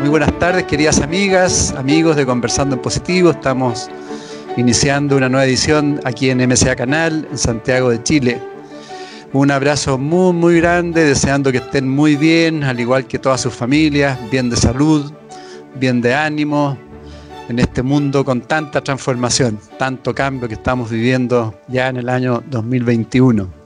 Muy buenas tardes, queridas amigas, amigos de Conversando en Positivo. Estamos iniciando una nueva edición aquí en MCA Canal, en Santiago de Chile. Un abrazo muy, muy grande, deseando que estén muy bien, al igual que todas sus familias, bien de salud, bien de ánimo, en este mundo con tanta transformación, tanto cambio que estamos viviendo ya en el año 2021.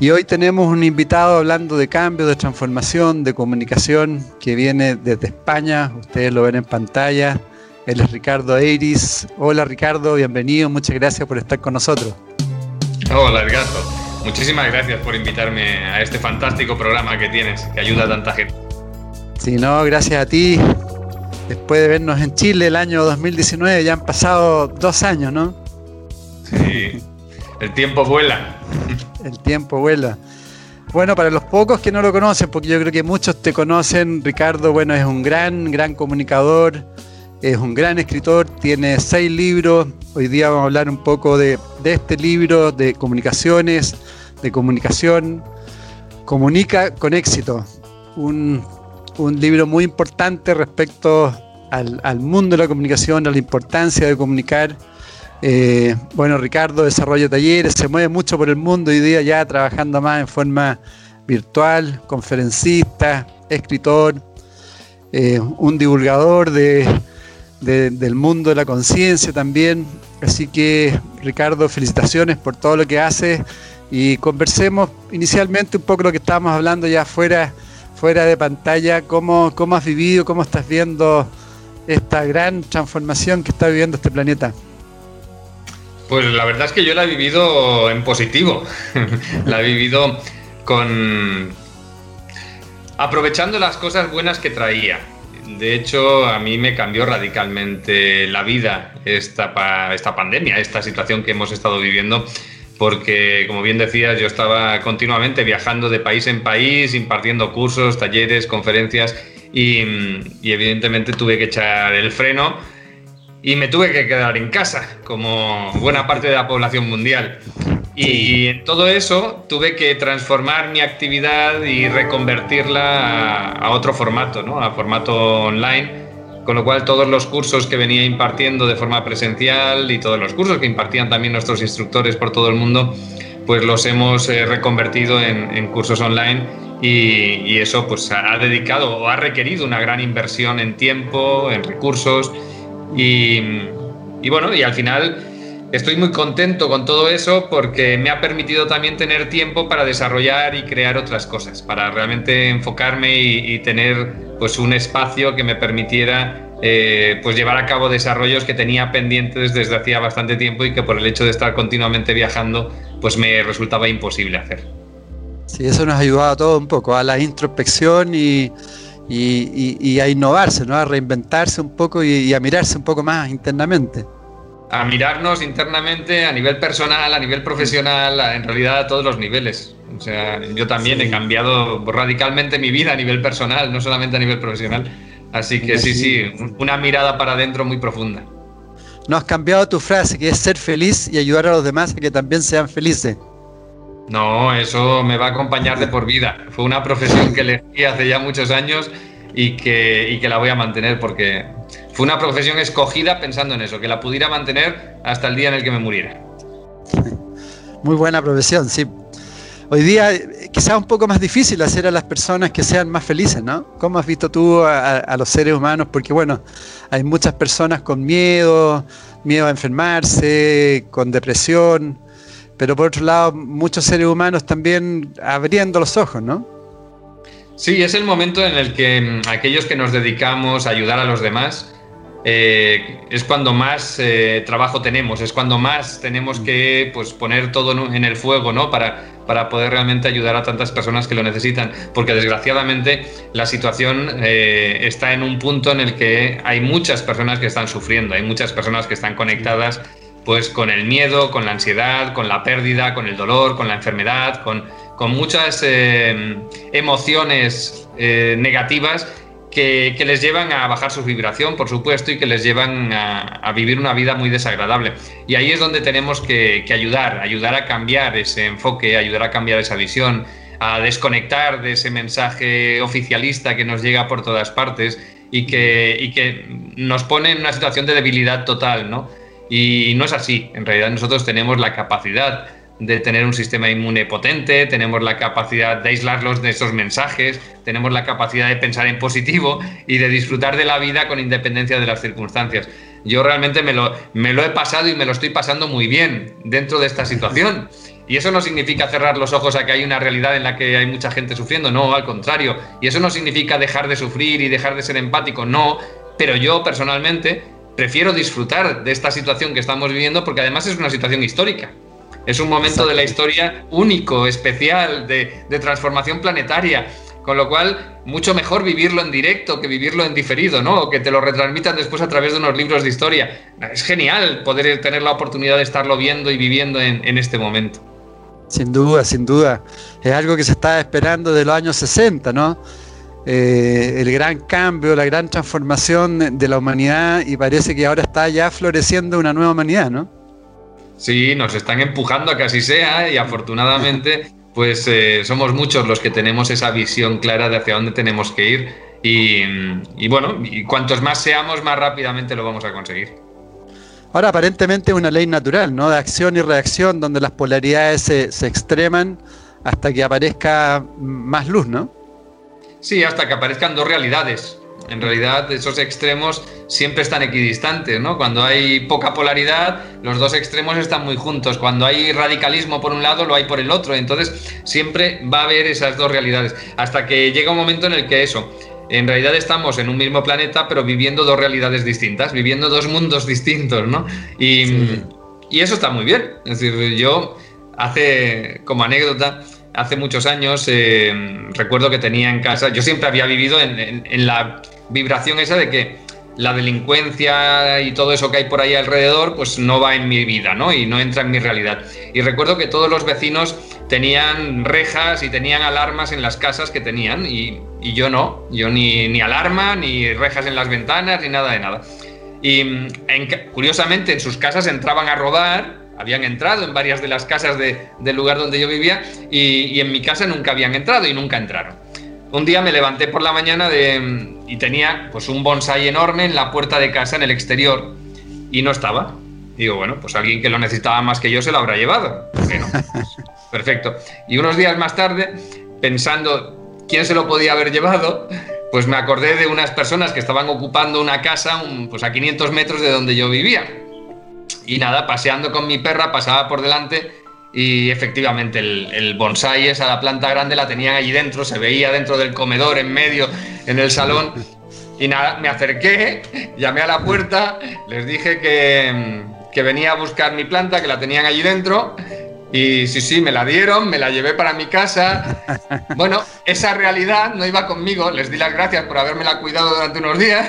Y hoy tenemos un invitado hablando de cambio, de transformación, de comunicación, que viene desde España. Ustedes lo ven en pantalla. Él es Ricardo Eiris. Hola Ricardo, bienvenido. Muchas gracias por estar con nosotros. Hola Edgardo. Muchísimas gracias por invitarme a este fantástico programa que tienes, que ayuda a tanta gente. Sí, no, gracias a ti. Después de vernos en Chile el año 2019, ya han pasado dos años, ¿no? Sí, el tiempo vuela. El tiempo vuela. Bueno, para los pocos que no lo conocen, porque yo creo que muchos te conocen, Ricardo, bueno, es un gran, gran comunicador, es un gran escritor, tiene seis libros. Hoy día vamos a hablar un poco de, este libro, de comunicaciones, de comunicación. Comunica con éxito. Un, libro muy importante respecto al, al mundo de la comunicación, a la importancia de comunicar eh, bueno, Ricardo desarrolla talleres, se mueve mucho por el mundo hoy día ya trabajando más en forma virtual, conferencista, escritor, eh, un divulgador de, del mundo de la conciencia también. Así que Ricardo, felicitaciones por todo lo que haces y conversemos inicialmente un poco lo que estábamos hablando ya fuera, fuera de pantalla, cómo, cómo has vivido, cómo estás viendo esta gran transformación que está viviendo este planeta. Pues la verdad es que yo la he vivido en positivo. la he vivido con. aprovechando las cosas buenas que traía. De hecho, a mí me cambió radicalmente la vida esta, esta pandemia, esta situación que hemos estado viviendo, porque, como bien decías, yo estaba continuamente viajando de país en país, impartiendo cursos, talleres, conferencias, y, y evidentemente tuve que echar el freno y me tuve que quedar en casa, como buena parte de la población mundial. Y en todo eso tuve que transformar mi actividad y reconvertirla a, otro formato, ¿no? a formato online, con lo cual todos los cursos que venía impartiendo de forma presencial y todos los cursos que impartían también nuestros instructores por todo el mundo, pues los hemos eh, reconvertido en, cursos online y, y, eso pues ha dedicado o ha requerido una gran inversión en tiempo, en recursos y, bueno, y al final estoy muy contento con todo eso porque me ha permitido también tener tiempo para desarrollar y crear otras cosas, para realmente enfocarme y, tener pues un espacio que me permitiera eh, pues llevar a cabo desarrollos que tenía pendientes desde hacía bastante tiempo y que por el hecho de estar continuamente viajando pues me resultaba imposible hacer. Sí, eso nos ha ayudado a todo un poco, a la introspección y, y, a innovarse, ¿no? a reinventarse un poco y, a mirarse un poco más internamente. A mirarnos internamente a nivel personal, a nivel profesional, en realidad a todos los niveles. O sea, yo también he cambiado radicalmente mi vida a nivel personal, no solamente a nivel profesional. Así que sí, sí, una mirada para adentro muy profunda. No has cambiado tu frase, que es ser feliz y ayudar a los demás a que también sean felices. No, eso me va a acompañar de por vida. Fue una profesión que elegí hace ya muchos años y que, que la voy a mantener porque fue una profesión escogida pensando en eso, que la pudiera mantener hasta el día en el que me muriera. Muy buena profesión, sí. Hoy día quizás un poco más difícil hacer a las personas que sean más felices, ¿no? ¿Cómo has visto tú a los seres humanos? Porque bueno, hay muchas personas con miedo, miedo a enfermarse, con depresión pero por otro lado, muchos seres humanos también abriendo los ojos, ¿no? Sí, es el momento en el que mm, aquellos que nos dedicamos a ayudar a los demás, eh, es cuando más eh, trabajo tenemos, es cuando más tenemos que pues, poner todo en el fuego ¿no? para, para poder realmente ayudar a tantas personas que lo necesitan, porque desgraciadamente la situación eh, está en un punto en el que hay muchas personas que están sufriendo, hay muchas personas que están conectadas pues con el miedo, con la ansiedad, con la pérdida, con el dolor, con la enfermedad, con, con muchas eh, emociones eh, negativas que, les llevan a bajar su vibración, por supuesto, y que les llevan a, vivir una vida muy desagradable. Y ahí es donde tenemos que, ayudar, ayudar a cambiar ese enfoque, ayudar a cambiar esa visión, a desconectar de ese mensaje oficialista que nos llega por todas partes y que, y que nos pone en una situación de debilidad total, ¿no? Y no es así. En realidad nosotros tenemos la capacidad de tener un sistema inmune potente, tenemos la capacidad de aislarlos de esos mensajes, tenemos la capacidad de pensar en positivo y de disfrutar de la vida con independencia de las circunstancias. Yo realmente me lo, me lo he pasado y me lo estoy pasando muy bien dentro de esta situación. Y eso no significa cerrar los ojos a que hay una realidad en la que hay mucha gente sufriendo, no, al contrario. Y eso no significa dejar de sufrir y dejar de ser empático, no. Pero yo personalmente prefiero disfrutar de esta situación que estamos viviendo porque además es una situación histórica. Es un momento de la historia único, especial, de, transformación planetaria. Con lo cual, mucho mejor vivirlo en directo que vivirlo en diferido, ¿no? O que te lo retransmitan después a través de unos libros de historia. Es genial poder tener la oportunidad de estarlo viendo y viviendo en, este momento. Sin duda, sin duda. Es algo que se está esperando de los años 60, ¿no? Eh, el gran cambio, la gran transformación de la humanidad y parece que ahora está ya floreciendo una nueva humanidad, ¿no? Sí, nos están empujando a que así sea y afortunadamente pues eh, somos muchos los que tenemos esa visión clara de hacia dónde tenemos que ir y, bueno, y cuantos más seamos, más rápidamente lo vamos a conseguir. Ahora aparentemente es una ley natural, ¿no? De acción y reacción donde las polaridades se, se extreman hasta que aparezca más luz, ¿no? Sí, hasta que aparezcan dos realidades. En realidad, esos extremos siempre están equidistantes, ¿no? Cuando hay poca polaridad, los dos extremos están muy juntos. Cuando hay radicalismo por un lado, lo hay por el otro. Entonces, siempre va a haber esas dos realidades. Hasta que llega un momento en el que eso, en realidad estamos en un mismo planeta, pero viviendo dos realidades distintas, viviendo dos mundos distintos, ¿no? Y, eso está muy bien. Es decir, yo hace, como anécdota, hace muchos años eh, recuerdo que tenía en casa, yo siempre había vivido en la vibración esa de que la delincuencia y todo eso que hay por ahí alrededor, pues no va en mi vida, ¿no? Y no entra en mi realidad. Y recuerdo que todos los vecinos tenían rejas y tenían alarmas en las casas que tenían, y, yo no, yo ni, ni, alarma, ni rejas en las ventanas, ni nada de nada. Y curiosamente en sus casas entraban a robar, habían entrado en varias de las casas del lugar donde yo vivía, y, y en mi casa nunca habían entrado y nunca entraron. Un día me levanté por la mañana de, y tenía pues un bonsai enorme en la puerta de casa en el exterior y no estaba. Digo, bueno, pues alguien que lo necesitaba más que yo se lo habrá llevado. Bueno, pues, perfecto. Y unos días más tarde, pensando quién se lo podía haber llevado, pues me acordé de unas personas que estaban ocupando una casa pues a 500 metros de donde yo vivía. Y nada, paseando con mi perra, pasaba por delante y efectivamente, el, el, bonsai, esa la planta grande, la tenían allí dentro, se veía dentro del comedor, en medio, en el salón. Y nada, me acerqué, llamé a la puerta, les dije que, que venía a buscar mi planta, que la tenían allí dentro. Y sí, sí, me la dieron, me la llevé para mi casa. Bueno, esa realidad no iba conmigo, les di las gracias por habérmela cuidado durante unos días,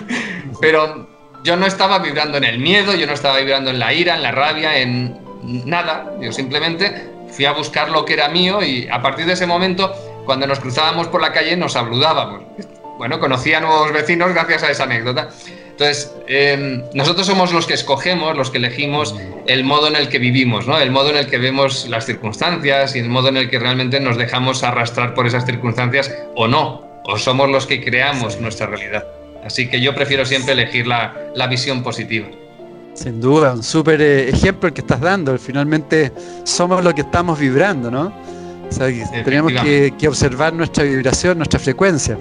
pero yo no estaba vibrando en el miedo, yo no estaba vibrando en la ira, en la rabia, en, nada, yo simplemente fui a buscar lo que era mío y a partir de ese momento, cuando nos cruzábamos por la calle, nos saludábamos. Bueno, conocí a nuevos vecinos gracias a esa anécdota. Entonces, em, nosotros somos los que escogemos, los que elegimos el modo en el que vivimos, ¿no? el modo en el que vemos las circunstancias y el modo en el que realmente nos dejamos arrastrar por esas circunstancias o no, o somos los que creamos nuestra realidad. Así que yo prefiero siempre elegir la, la visión positiva. Sin duda, un súper eh, ejemplo el que estás dando. Finalmente somos lo que estamos vibrando, ¿no? tenemos que, observar nuestra vibración, nuestra frecuencia.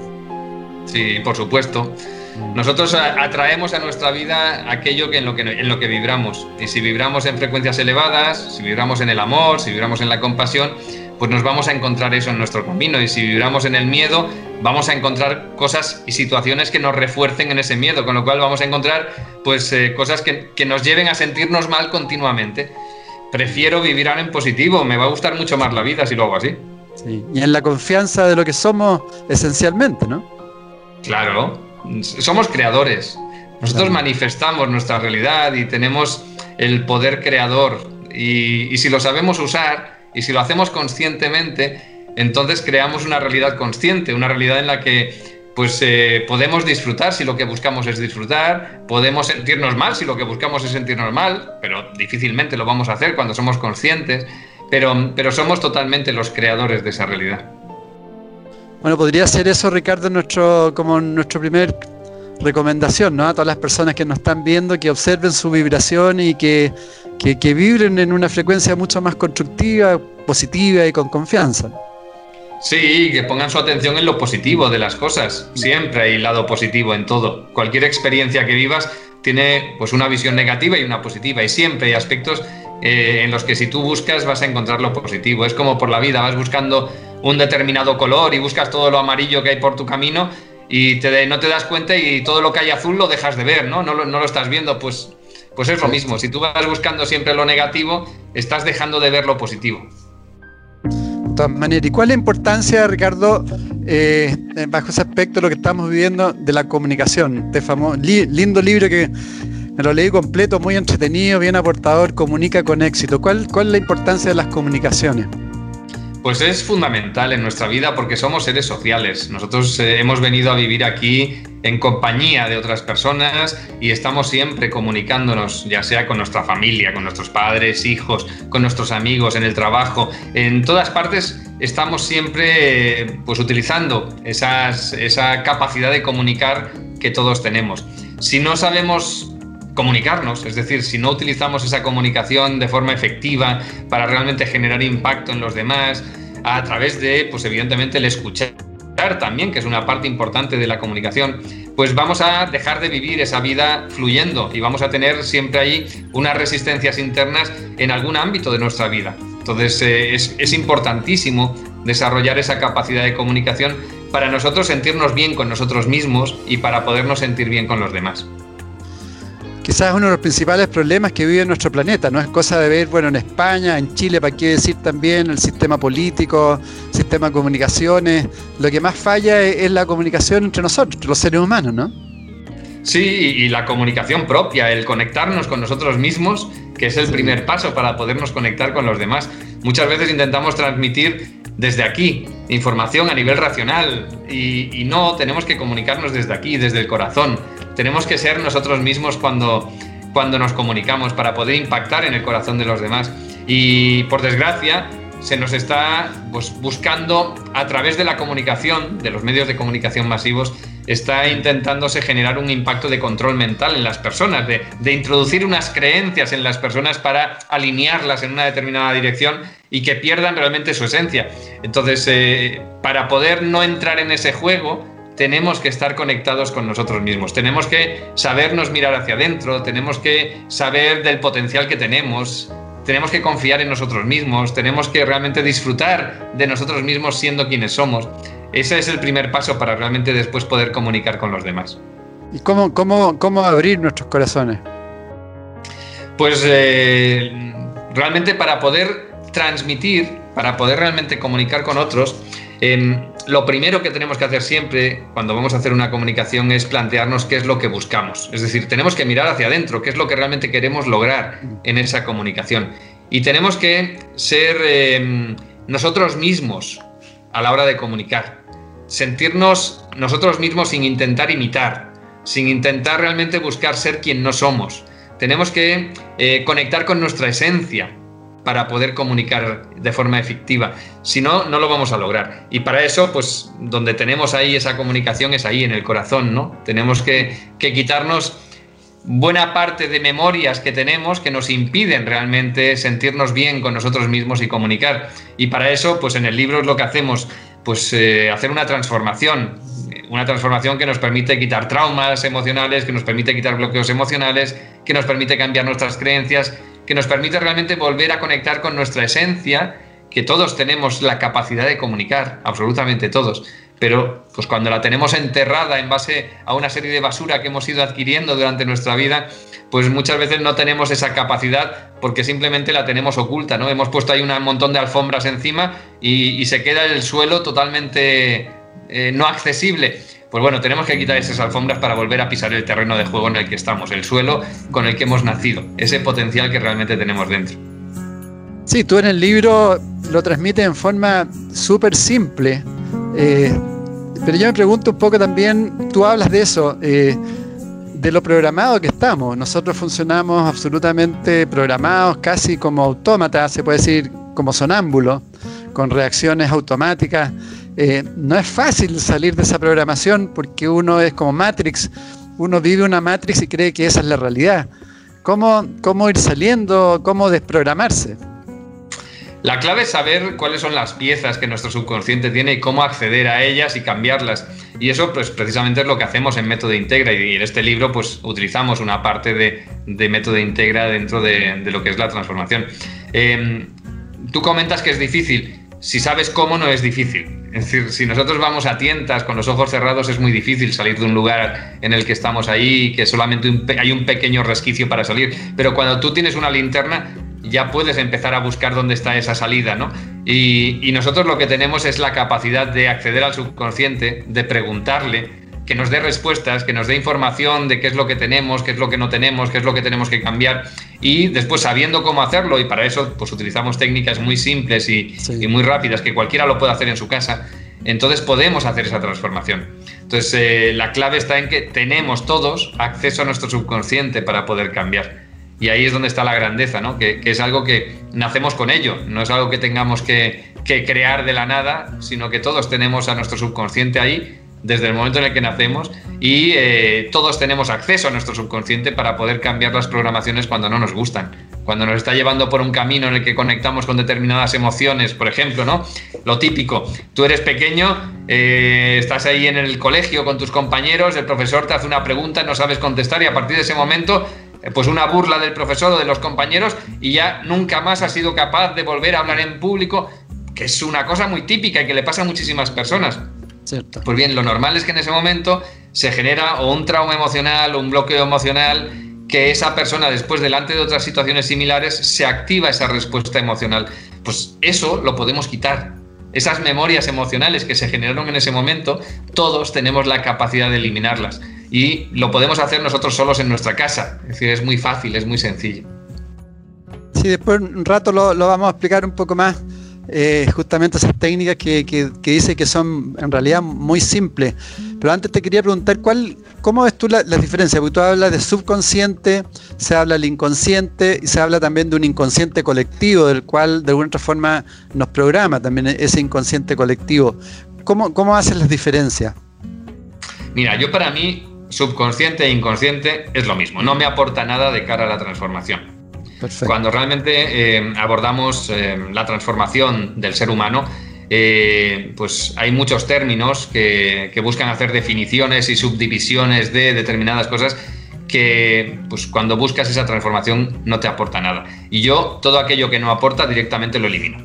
Sí, por supuesto. Nosotros atraemos a nuestra vida aquello que en, lo que, en lo que vibramos. Y si vibramos en frecuencias elevadas, si vibramos en el amor, si vibramos en la compasión, pues nos vamos a encontrar eso en nuestro camino. Y si vibramos en el miedo, vamos a encontrar cosas y situaciones que nos refuercen en ese miedo, con lo cual vamos a encontrar pues eh, cosas que, que, nos lleven a sentirnos mal continuamente. prefiero vivir ahora en positivo, me va a gustar mucho más la vida si lo hago así. Y en la confianza de lo que somos esencialmente, ¿no? Claro, somos creadores. Nosotros manifestamos nuestra realidad y tenemos el poder creador. Y, si lo sabemos usar y si lo hacemos conscientemente, entonces creamos una realidad consciente, una realidad en la que pues eh, podemos disfrutar si lo que buscamos es disfrutar, podemos sentirnos mal si lo que buscamos es sentirnos mal, pero difícilmente lo vamos a hacer cuando somos conscientes, pero, pero somos totalmente los creadores de esa realidad. Bueno, podría ser eso, Ricardo, nuestro, como nuestro primer recomendación, ¿no? A todas las personas que nos están viendo, que observen su vibración y que, que, que vibren en una frecuencia mucho más constructiva, positiva y con confianza. Sí, que pongan su atención en lo positivo de las cosas. Siempre hay lado positivo en todo. Cualquier experiencia que vivas tiene pues una visión negativa y una positiva. Y siempre hay aspectos eh, en los que si tú buscas vas a encontrar lo positivo. Es como por la vida, vas buscando un determinado color y buscas todo lo amarillo que hay por tu camino y te, no te das cuenta y todo lo que hay azul lo dejas de ver, ¿no? No lo, no lo estás viendo, pues, pues es lo mismo. Si tú vas buscando siempre lo negativo, estás dejando de ver lo positivo todas maneras. ¿Y cuál es la importancia, Ricardo, eh, bajo ese aspecto, lo que estamos viviendo de la comunicación? Este famoso, lindo libro que me lo leí completo, muy entretenido, bien aportador, comunica con éxito. ¿Cuál, cuál es la importancia de las comunicaciones? Pues es fundamental en nuestra vida porque somos seres sociales. Nosotros eh, hemos venido a vivir aquí en compañía de otras personas y estamos siempre comunicándonos, ya sea con nuestra familia, con nuestros padres, hijos, con nuestros amigos, en el trabajo. En todas partes estamos siempre pues, utilizando esas, esa capacidad de comunicar que todos tenemos. Si no sabemos comunicarnos, es decir, si no utilizamos esa comunicación de forma efectiva para realmente generar impacto en los demás, a través de, pues evidentemente, el escuchar también, que es una parte importante de la comunicación, pues vamos a dejar de vivir esa vida fluyendo y vamos a tener siempre ahí unas resistencias internas en algún ámbito de nuestra vida. Entonces eh, es, es importantísimo desarrollar esa capacidad de comunicación para nosotros sentirnos bien con nosotros mismos y para podernos sentir bien con los demás quizás uno de los principales problemas que vive nuestro planeta. No es cosa de ver, bueno, en España, en Chile, para qué decir también el sistema político, sistema de comunicaciones. Lo que más falla es, la comunicación entre nosotros, entre los seres humanos, ¿no? Sí, y la comunicación propia, el conectarnos con nosotros mismos, que es el primer paso para podernos conectar con los demás. Muchas veces intentamos transmitir desde aquí información a nivel racional y, y no, tenemos que comunicarnos desde aquí, desde el corazón tenemos que ser nosotros mismos cuando, cuando nos comunicamos para poder impactar en el corazón de los demás. Y por desgracia, se nos está pues, buscando a través de la comunicación, de los medios de comunicación masivos, está intentándose generar un impacto de control mental en las personas, de, de, introducir unas creencias en las personas para alinearlas en una determinada dirección y que pierdan realmente su esencia. Entonces, eh, para poder no entrar en ese juego, tenemos que estar conectados con nosotros mismos, tenemos que sabernos mirar hacia adentro, tenemos que saber del potencial que tenemos, tenemos que confiar en nosotros mismos, tenemos que realmente disfrutar de nosotros mismos siendo quienes somos. Ese es el primer paso para realmente después poder comunicar con los demás. ¿Y cómo, cómo, cómo abrir nuestros corazones? Pues eh, realmente para poder transmitir, para poder realmente comunicar con otros, lo primero que tenemos que hacer siempre cuando vamos a hacer una comunicación es plantearnos qué es lo que buscamos. Es decir, tenemos que mirar hacia adentro, qué es lo que realmente queremos lograr en esa comunicación. Y tenemos que ser em, nosotros mismos a la hora de comunicar. Sentirnos nosotros mismos sin intentar imitar, sin intentar realmente buscar ser quien no somos. Tenemos que eh, conectar con nuestra esencia, para poder comunicar de forma efectiva. Si no, no lo vamos a lograr. Y para eso, pues donde tenemos ahí esa comunicación es ahí, en el corazón, ¿no? Tenemos que, quitarnos buena parte de memorias que tenemos que nos impiden realmente sentirnos bien con nosotros mismos y comunicar. Y para eso, pues en el libro es lo que hacemos, pues eh, hacer una transformación, una transformación que nos permite quitar traumas emocionales, que nos permite quitar bloqueos emocionales, que nos permite cambiar nuestras creencias que nos permite realmente volver a conectar con nuestra esencia, que todos tenemos la capacidad de comunicar, absolutamente todos, pero pues cuando la tenemos enterrada en base a una serie de basura que hemos ido adquiriendo durante nuestra vida, pues muchas veces no tenemos esa capacidad porque simplemente la tenemos oculta, ¿no? Hemos puesto ahí un montón de alfombras encima y, se queda el suelo totalmente eh, no accesible. Pues bueno, tenemos que quitar esas alfombras para volver a pisar el terreno de juego en el que estamos, el suelo con el que hemos nacido, ese potencial que realmente tenemos dentro. Sí, tú en el libro lo transmites en forma súper simple, eh, pero yo me pregunto un poco también, tú hablas de eso, eh, de lo programado que estamos. Nosotros funcionamos absolutamente programados, casi como autómatas, se puede decir como sonámbulos, con reacciones automáticas. Eh, no es fácil salir de esa programación porque uno es como Matrix, uno vive una Matrix y cree que esa es la realidad. ¿Cómo, cómo ir saliendo? ¿Cómo desprogramarse? La clave es saber cuáles son las piezas que nuestro subconsciente tiene y cómo acceder a ellas y cambiarlas. Y eso, pues, precisamente es lo que hacemos en Método Integra. Y en este libro, pues, utilizamos una parte de, Método Integra dentro de, lo que es la transformación. Em, tú comentas que es difícil. Si sabes cómo, no es difícil. Es decir, si nosotros vamos a tientas con los ojos cerrados, es muy difícil salir de un lugar en el que estamos ahí, que solamente hay un pequeño resquicio para salir. Pero cuando tú tienes una linterna, ya puedes empezar a buscar dónde está esa salida, ¿no? Y, nosotros lo que tenemos es la capacidad de acceder al subconsciente, de preguntarle, que nos dé respuestas, que nos dé información de qué es lo que tenemos, qué es lo que no tenemos, qué es lo que tenemos que cambiar y después sabiendo cómo hacerlo y para eso pues utilizamos técnicas muy simples y, muy rápidas que cualquiera lo puede hacer en su casa, entonces podemos hacer esa transformación. Entonces eh, la clave está en que tenemos todos acceso a nuestro subconsciente para poder cambiar. Y ahí es donde está la grandeza, ¿no? que, es algo que nacemos con ello, no es algo que tengamos que, crear de la nada, sino que todos tenemos a nuestro subconsciente ahí desde el momento en el que nacemos y eh, todos tenemos acceso a nuestro subconsciente para poder cambiar las programaciones cuando no nos gustan, cuando nos está llevando por un camino en el que conectamos con determinadas emociones, por ejemplo, ¿no? Lo típico, tú eres pequeño, eh, estás ahí en el colegio con tus compañeros, el profesor te hace una pregunta, no sabes contestar y a partir de ese momento eh, pues una burla del profesor o de los compañeros y ya nunca más ha sido capaz de volver a hablar en público, que es una cosa muy típica y que le pasa a muchísimas personas. Cierto. Pues bien, lo normal es que en ese momento se genera o un trauma emocional o un bloqueo emocional que esa persona después delante de otras situaciones similares se activa esa respuesta emocional. Pues eso lo podemos quitar. Esas memorias emocionales que se generaron en ese momento, todos tenemos la capacidad de eliminarlas y lo podemos hacer nosotros solos en nuestra casa. Es decir, es muy fácil, es muy sencillo. Sí, después un rato lo, vamos a explicar un poco más. Eh, justamente esas técnicas que, que, dice que son en realidad muy simples. Pero antes te quería preguntar, ¿cuál, ¿cómo ves tú la, diferencia? Porque tú hablas de subconsciente, se habla del inconsciente y se habla también de un inconsciente colectivo, del cual de alguna otra forma nos programa también ese inconsciente colectivo. ¿Cómo, cómo hacen las diferencias? Mira, yo para mí subconsciente e inconsciente es lo mismo, no me aporta nada de cara a la transformación. Cuando realmente eh, abordamos eh, la transformación del ser humano, eh, pues hay muchos términos que, buscan hacer definiciones y subdivisiones de determinadas cosas que pues cuando buscas esa transformación no te aporta nada. Y yo todo aquello que no aporta directamente lo elimino.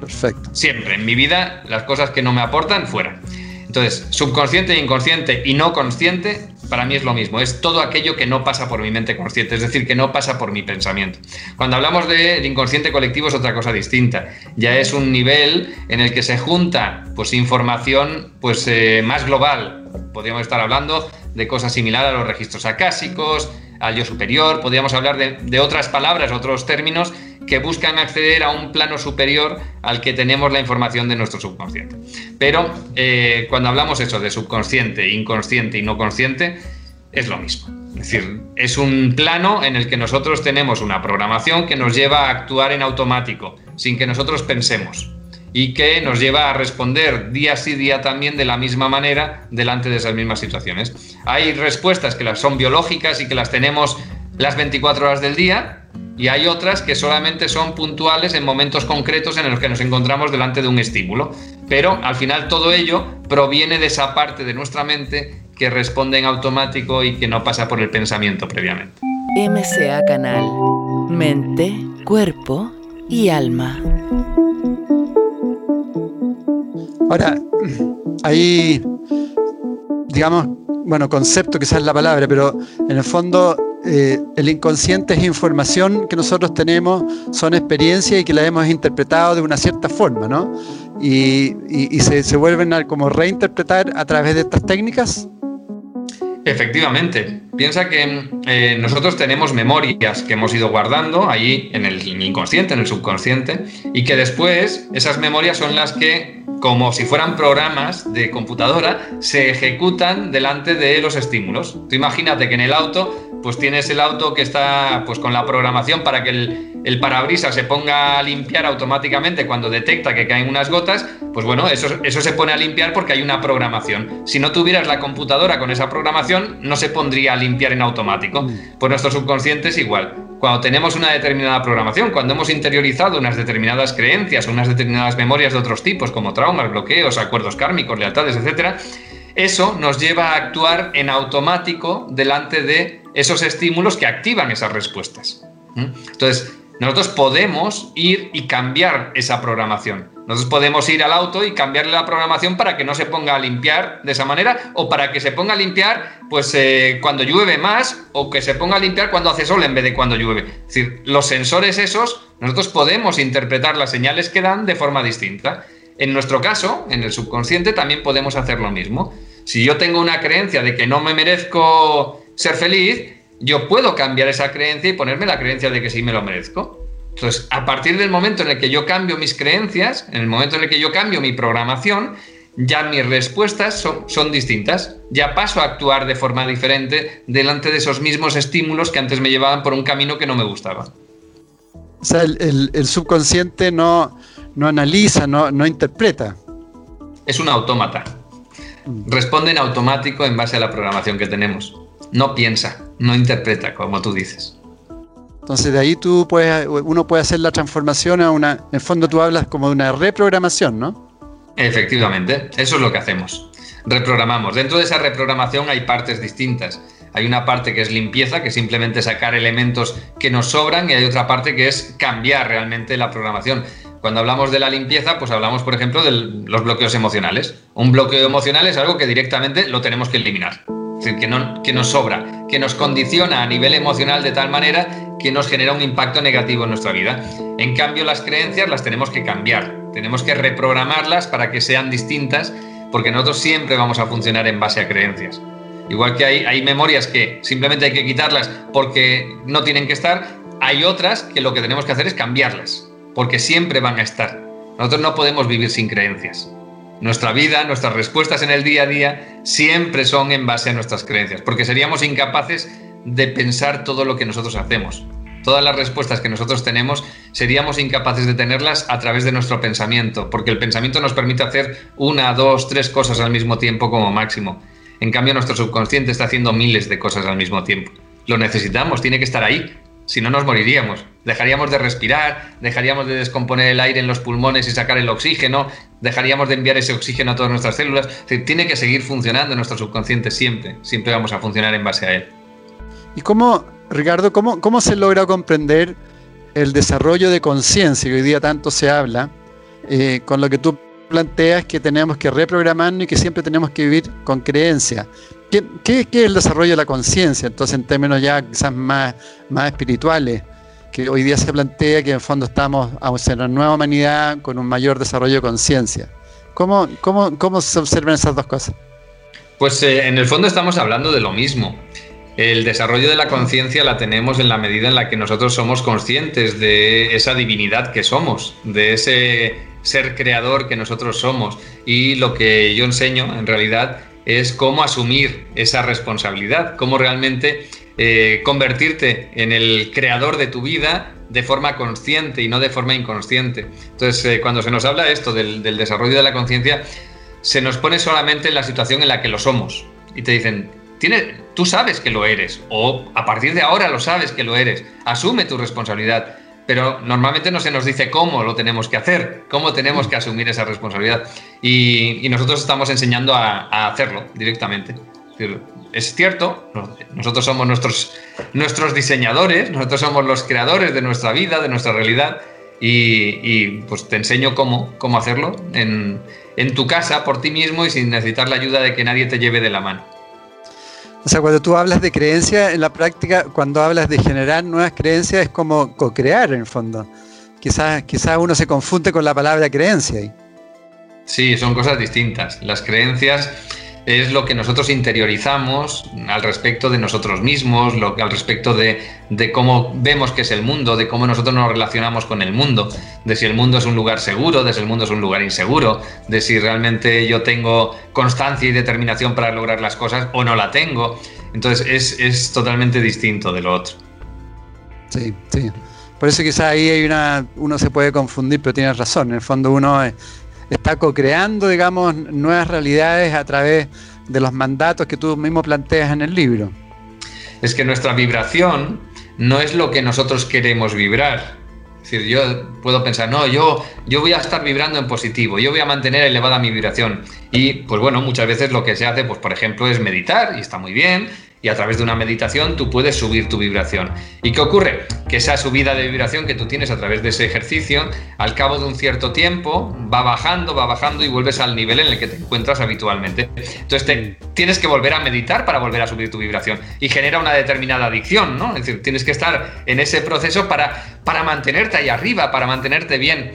Perfecto. Siempre en mi vida las cosas que no me aportan fuera. Entonces, subconsciente, inconsciente y no consciente, para mí es lo mismo, es todo aquello que no pasa por mi mente consciente, es decir, que no pasa por mi pensamiento. Cuando hablamos de inconsciente colectivo es otra cosa distinta, ya es un nivel en el que se junta pues, información pues, eh, más global. Podríamos estar hablando de cosas similares a los registros acásicos, al yo superior, podríamos hablar de, otras palabras, otros términos que buscan acceder a un plano superior al que tenemos la información de nuestro subconsciente. Pero eh, cuando hablamos eso de subconsciente, inconsciente y no consciente, es lo mismo. Es decir, es un plano en el que nosotros tenemos una programación que nos lleva a actuar en automático, sin que nosotros pensemos, y que nos lleva a responder día sí día también de la misma manera delante de esas mismas situaciones. Hay respuestas que son biológicas y que las tenemos las 24 horas del día, y hay otras que solamente son puntuales en momentos concretos en los que nos encontramos delante de un estímulo. Pero al final todo ello proviene de esa parte de nuestra mente que responde en automático y que no pasa por el pensamiento previamente. MCA Canal. Mente, cuerpo y alma. Ahora, hay, digamos, bueno, concepto quizás es la palabra, pero en el fondo eh, el inconsciente es información que nosotros tenemos, son experiencias y que las hemos interpretado de una cierta forma, ¿no? Y, se, vuelven a como reinterpretar a través de estas técnicas. Efectivamente. Piensa que eh, nosotros tenemos memorias que hemos ido guardando allí en el inconsciente, en el subconsciente, y que después esas memorias son las que, como si fueran programas de computadora, se ejecutan delante de los estímulos. Tú imagínate que en el auto pues tienes el auto que está pues con la programación para que el, el parabrisas se ponga a limpiar automáticamente cuando detecta que caen unas gotas, pues bueno, eso, eso se pone a limpiar porque hay una programación. Si no tuvieras la computadora con esa programación, no se pondría a limpiar en automático. Mm. Pues nuestro subconsciente es igual. Cuando tenemos una determinada programación, cuando hemos interiorizado unas determinadas creencias unas determinadas memorias de otros tipos, como traumas, bloqueos, acuerdos kármicos, lealtades, etcétera, eso nos lleva a actuar en automático delante de esos estímulos que activan esas respuestas. Entonces, nosotros podemos ir y cambiar esa programación. Nosotros podemos ir al auto y cambiarle la programación para que no se ponga a limpiar de esa manera o para que se ponga a limpiar pues eh, cuando llueve más o que se ponga a limpiar cuando hace sol en vez de cuando llueve. Es decir, los sensores esos, nosotros podemos interpretar las señales que dan de forma distinta. En nuestro caso, en el subconsciente, también podemos hacer lo mismo. Si yo tengo una creencia de que no me merezco ser feliz, yo puedo cambiar esa creencia y ponerme la creencia de que sí me lo merezco. Entonces, a partir del momento en el que yo cambio mis creencias, en el momento en el que yo cambio mi programación, ya mis respuestas son, distintas. Ya paso a actuar de forma diferente delante de esos mismos estímulos que antes me llevaban por un camino que no me gustaba. O sea, el, subconsciente no, no analiza, no, no interpreta. Es un autómata. Mm. Responde en automático en base a la programación que tenemos no piensa, no interpreta, como tú dices. Entonces de ahí tú puedes, uno puede hacer la transformación a una, en el fondo tú hablas como de una reprogramación, ¿no? Efectivamente, eso es lo que hacemos. Reprogramamos. Dentro de esa reprogramación hay partes distintas. Hay una parte que es limpieza, que es simplemente sacar elementos que nos sobran, y hay otra parte que es cambiar realmente la programación. Cuando hablamos de la limpieza, pues hablamos, por ejemplo, de los bloqueos emocionales. Un bloqueo emocional es algo que directamente lo tenemos que eliminar. Es decir, que, no, que nos sobra, que nos condiciona a nivel emocional de tal manera que nos genera un impacto negativo en nuestra vida. En cambio, las creencias las tenemos que cambiar, tenemos que reprogramarlas para que sean distintas, porque nosotros siempre vamos a funcionar en base a creencias. Igual que hay, hay memorias que simplemente hay que quitarlas porque no tienen que estar, hay otras que lo que tenemos que hacer es cambiarlas, porque siempre van a estar. Nosotros no podemos vivir sin creencias. Nuestra vida, nuestras respuestas en el día a día siempre son en base a nuestras creencias, porque seríamos incapaces de pensar todo lo que nosotros hacemos. Todas las respuestas que nosotros tenemos seríamos incapaces de tenerlas a través de nuestro pensamiento, porque el pensamiento nos permite hacer una, dos, tres cosas al mismo tiempo como máximo. En cambio, nuestro subconsciente está haciendo miles de cosas al mismo tiempo. Lo necesitamos, tiene que estar ahí, si no nos moriríamos. Dejaríamos de respirar, dejaríamos de descomponer el aire en los pulmones y sacar el oxígeno, dejaríamos de enviar ese oxígeno a todas nuestras células. tiene que seguir funcionando nuestro subconsciente siempre, siempre vamos a funcionar en base a él. ¿Y cómo, Ricardo, cómo, cómo se logra comprender el desarrollo de conciencia que hoy día tanto se habla, eh, con lo que tú planteas que tenemos que reprogramarnos y que siempre tenemos que vivir con creencia? ¿Qué, es el desarrollo de la conciencia? Entonces, en términos ya quizás más, más espirituales, que hoy día se plantea que en fondo estamos a una nueva humanidad con un mayor desarrollo de conciencia. ¿Cómo, cómo, se observan esas dos cosas? Pues eh, en el fondo estamos hablando de lo mismo. El desarrollo de la conciencia la tenemos en la medida en la que nosotros somos conscientes de esa divinidad que somos, de ese ser creador que nosotros somos. Y lo que yo enseño, en realidad, es cómo asumir esa responsabilidad, cómo realmente eh, convertirte en el creador de tu vida de forma consciente y no de forma inconsciente. Entonces, eh, cuando se nos habla esto del, desarrollo de la conciencia, se nos pone solamente en la situación en la que lo somos. Y te dicen, tú sabes que lo eres, o a partir de ahora lo sabes que lo eres, asume tu responsabilidad pero normalmente no se nos dice cómo lo tenemos que hacer, cómo tenemos que asumir esa responsabilidad. Y, nosotros estamos enseñando a, hacerlo directamente. Es cierto, nosotros somos nuestros, diseñadores, nosotros somos los creadores de nuestra vida, de nuestra realidad, y, pues te enseño cómo, cómo hacerlo en tu casa por ti mismo y sin necesitar la ayuda de que nadie te lleve de la mano. O sea, cuando tú hablas de creencia, en la práctica, cuando hablas de generar nuevas creencias, es como co-crear en el fondo. Quizás, quizás uno se confunde con la palabra creencia. Sí, son cosas distintas. Las creencias es lo que nosotros interiorizamos al respecto de nosotros mismos, lo, al respecto de, cómo vemos que es el mundo, de cómo nosotros nos relacionamos con el mundo, de si el mundo es un lugar seguro, de si el mundo es un lugar inseguro, de si realmente yo tengo constancia y determinación para lograr las cosas o no la tengo. Entonces es, es totalmente distinto de lo otro. Sí, sí. Por eso quizás ahí hay una, uno se puede confundir, pero tienes razón. En el fondo uno está co-creando, digamos, nuevas realidades a través de los mandatos que tú mismo planteas en el libro. Es que nuestra vibración no es lo que nosotros queremos vibrar. Es decir, yo puedo pensar, no, yo, yo voy a estar vibrando en positivo, yo voy a mantener elevada mi vibración. Y pues bueno, muchas veces lo que se hace, pues por ejemplo, es meditar, y está muy bien, y a través de una meditación tú puedes subir tu vibración. ¿Y qué ocurre? Que esa subida de vibración que tú tienes a través de ese ejercicio, al cabo de un cierto tiempo, va bajando, va bajando y vuelves al nivel en el que te encuentras habitualmente. Entonces tienes que volver a meditar para volver a subir tu vibración y genera una determinada adicción, ¿no? Es decir, tienes que estar en ese proceso para, para mantenerte ahí arriba, para mantenerte bien.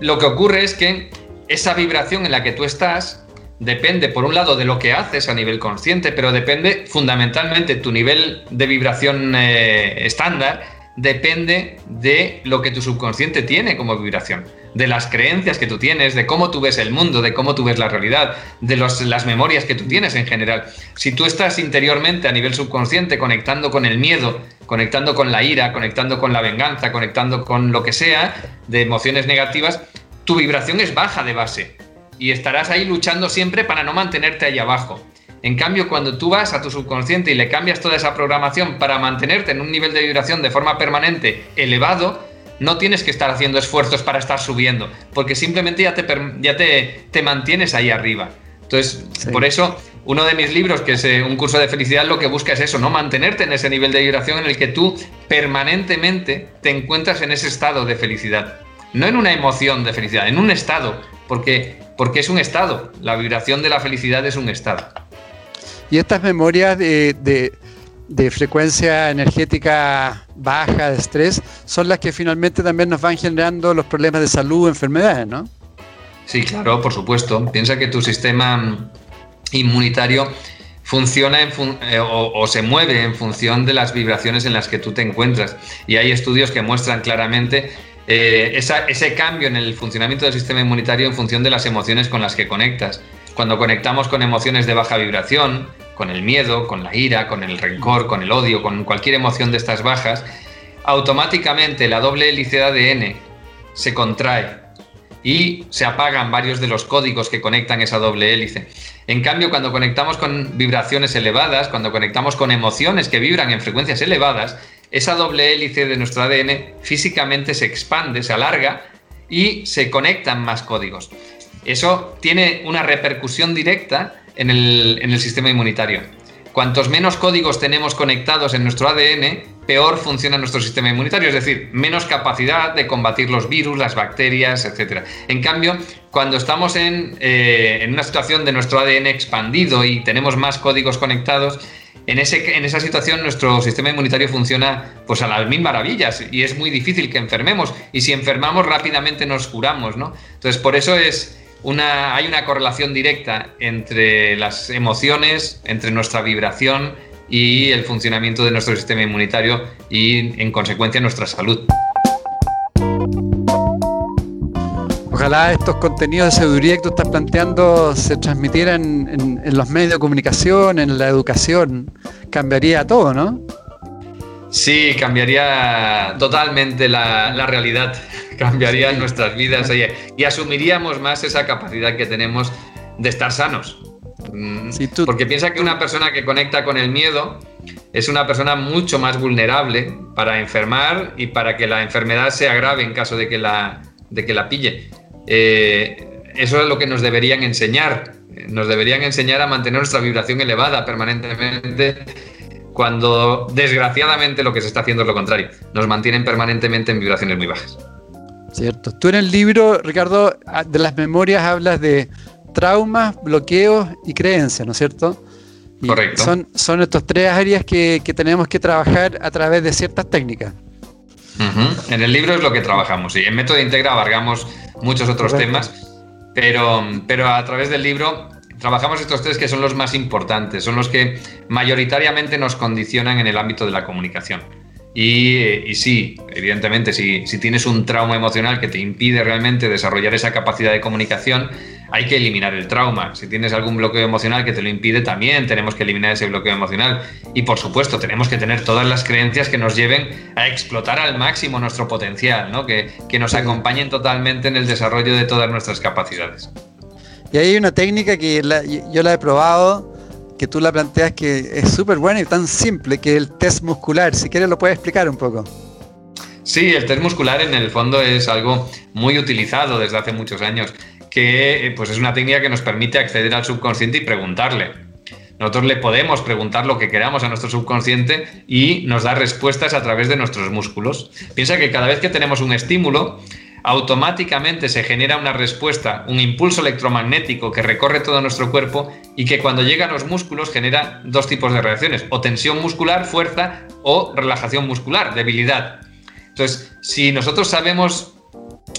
Lo que ocurre es que esa vibración en la que tú estás depende, por un lado, de lo que haces a nivel consciente, pero depende fundamentalmente tu nivel de vibración eh, estándar, depende de lo que tu subconsciente tiene como vibración, de las creencias que tú tienes, de cómo tú ves el mundo, de cómo tú ves la realidad, de las memorias que tú tienes en general. Si tú estás interiormente a nivel subconsciente conectando con el miedo, conectando con la ira, conectando con la venganza, conectando con lo que sea, de emociones negativas, tu vibración es baja de base y estarás ahí luchando siempre para no mantenerte ahí abajo. En cambio, cuando tú vas a tu subconsciente y le cambias toda esa programación para mantenerte en un nivel de vibración de forma permanente elevado, no tienes que estar haciendo esfuerzos para estar subiendo, porque simplemente ya te, ya te, te mantienes ahí arriba. Entonces, por eso, uno de mis libros, que es eh, un curso de felicidad, lo que busca es eso, ¿no? Mantenerte en ese nivel de vibración en el que tú permanentemente te encuentras en ese estado de felicidad. No en una emoción de felicidad, en un estado, porque porque es un estado. La vibración de la felicidad es un estado. Y estas memorias de, frecuencia energética baja, de estrés, son las que finalmente también nos van generando los problemas de salud, enfermedades, ¿no? Sí, claro, por supuesto. Piensa que tu sistema inmunitario funciona en eh, o, se mueve en función de las vibraciones en las que tú te encuentras. Y hay estudios que muestran claramente eh, ese cambio en el funcionamiento del sistema inmunitario en función de las emociones con las que conectas. Cuando conectamos con emociones de baja vibración, con el miedo, con la ira, con el rencor, con el odio, con cualquier emoción de estas bajas, automáticamente la doble hélice de ADN se contrae y se apagan varios de los códigos que conectan esa doble hélice. En cambio, cuando conectamos con vibraciones elevadas, cuando conectamos con emociones que vibran en frecuencias elevadas, esa doble hélice de nuestro ADN físicamente se expande, se alarga y se conectan más códigos. Eso tiene una repercusión directa en el, sistema inmunitario. Cuantos menos códigos tenemos conectados en nuestro ADN, peor funciona nuestro sistema inmunitario, es decir, menos capacidad de combatir los virus, las bacterias, etc. En cambio, cuando estamos en, eh, en una situación de nuestro ADN expandido y tenemos más códigos conectados, en, ese, en esa situación nuestro sistema inmunitario funciona pues a las mil maravillas y es muy difícil que enfermemos y si enfermamos rápidamente nos curamos, ¿no? Entonces por eso es una, hay una correlación directa entre las emociones, entre nuestra vibración y el funcionamiento de nuestro sistema inmunitario y en consecuencia nuestra salud. Ojalá estos contenidos de sabiduría que tú estás planteando se transmitieran en, los medios de comunicación, en la educación. Cambiaría todo, ¿no? Sí, cambiaría totalmente la, realidad, cambiría nuestras vidas y, asumiríamos más esa capacidad que tenemos de estar sanos. Mm, porque piensa que una persona que conecta con el miedo es una persona mucho más vulnerable para enfermar y para que la enfermedad se agrave en caso de que la, de que la pille. Eh, eso es lo que nos deberían enseñar. Nos deberían enseñar a mantener nuestra vibración elevada permanentemente cuando desgraciadamente lo que se está haciendo es lo contrario. Nos mantienen permanentemente en vibraciones muy bajas. Cierto. Tú en el libro, Ricardo, de las memorias hablas de, traumas, bloqueos y creencias, ¿no es cierto? Correcto. Son, son estos tres áreas que, tenemos que trabajar a través de ciertas técnicas. En el libro es lo que trabajamos y en Método Integra abarcamos muchos otros temas, pero, pero a través del libro trabajamos estos tres que son los más importantes, son los que mayoritariamente nos condicionan en el ámbito de la comunicación. Y, sí, evidentemente, si, si, tienes un trauma emocional que te impide realmente desarrollar esa capacidad de comunicación, hay que eliminar el trauma. Si tienes algún bloqueo emocional que te lo impide, también tenemos que eliminar ese bloqueo emocional. Y por supuesto, tenemos que tener todas las creencias que nos lleven a explotar al máximo nuestro potencial, ¿no? que, que nos acompañen totalmente en el desarrollo de todas nuestras capacidades. Y hay una técnica que yo la he probado que tú la planteas que es súper buena y tan simple, que el test muscular. Si quieres lo puedes explicar un poco. Sí, el test muscular en el fondo es algo muy utilizado desde hace muchos años, que pues es una técnica que nos permite acceder al subconsciente y preguntarle. Nosotros le podemos preguntar lo que queramos a nuestro subconsciente y nos da respuestas a través de nuestros músculos. Piensa que cada vez que tenemos un estímulo, automáticamente se genera una respuesta, un impulso electromagnético que recorre todo nuestro cuerpo y que cuando llega a los músculos genera dos tipos de reacciones, o tensión muscular, fuerza, o relajación muscular, debilidad. Entonces, si nosotros sabemos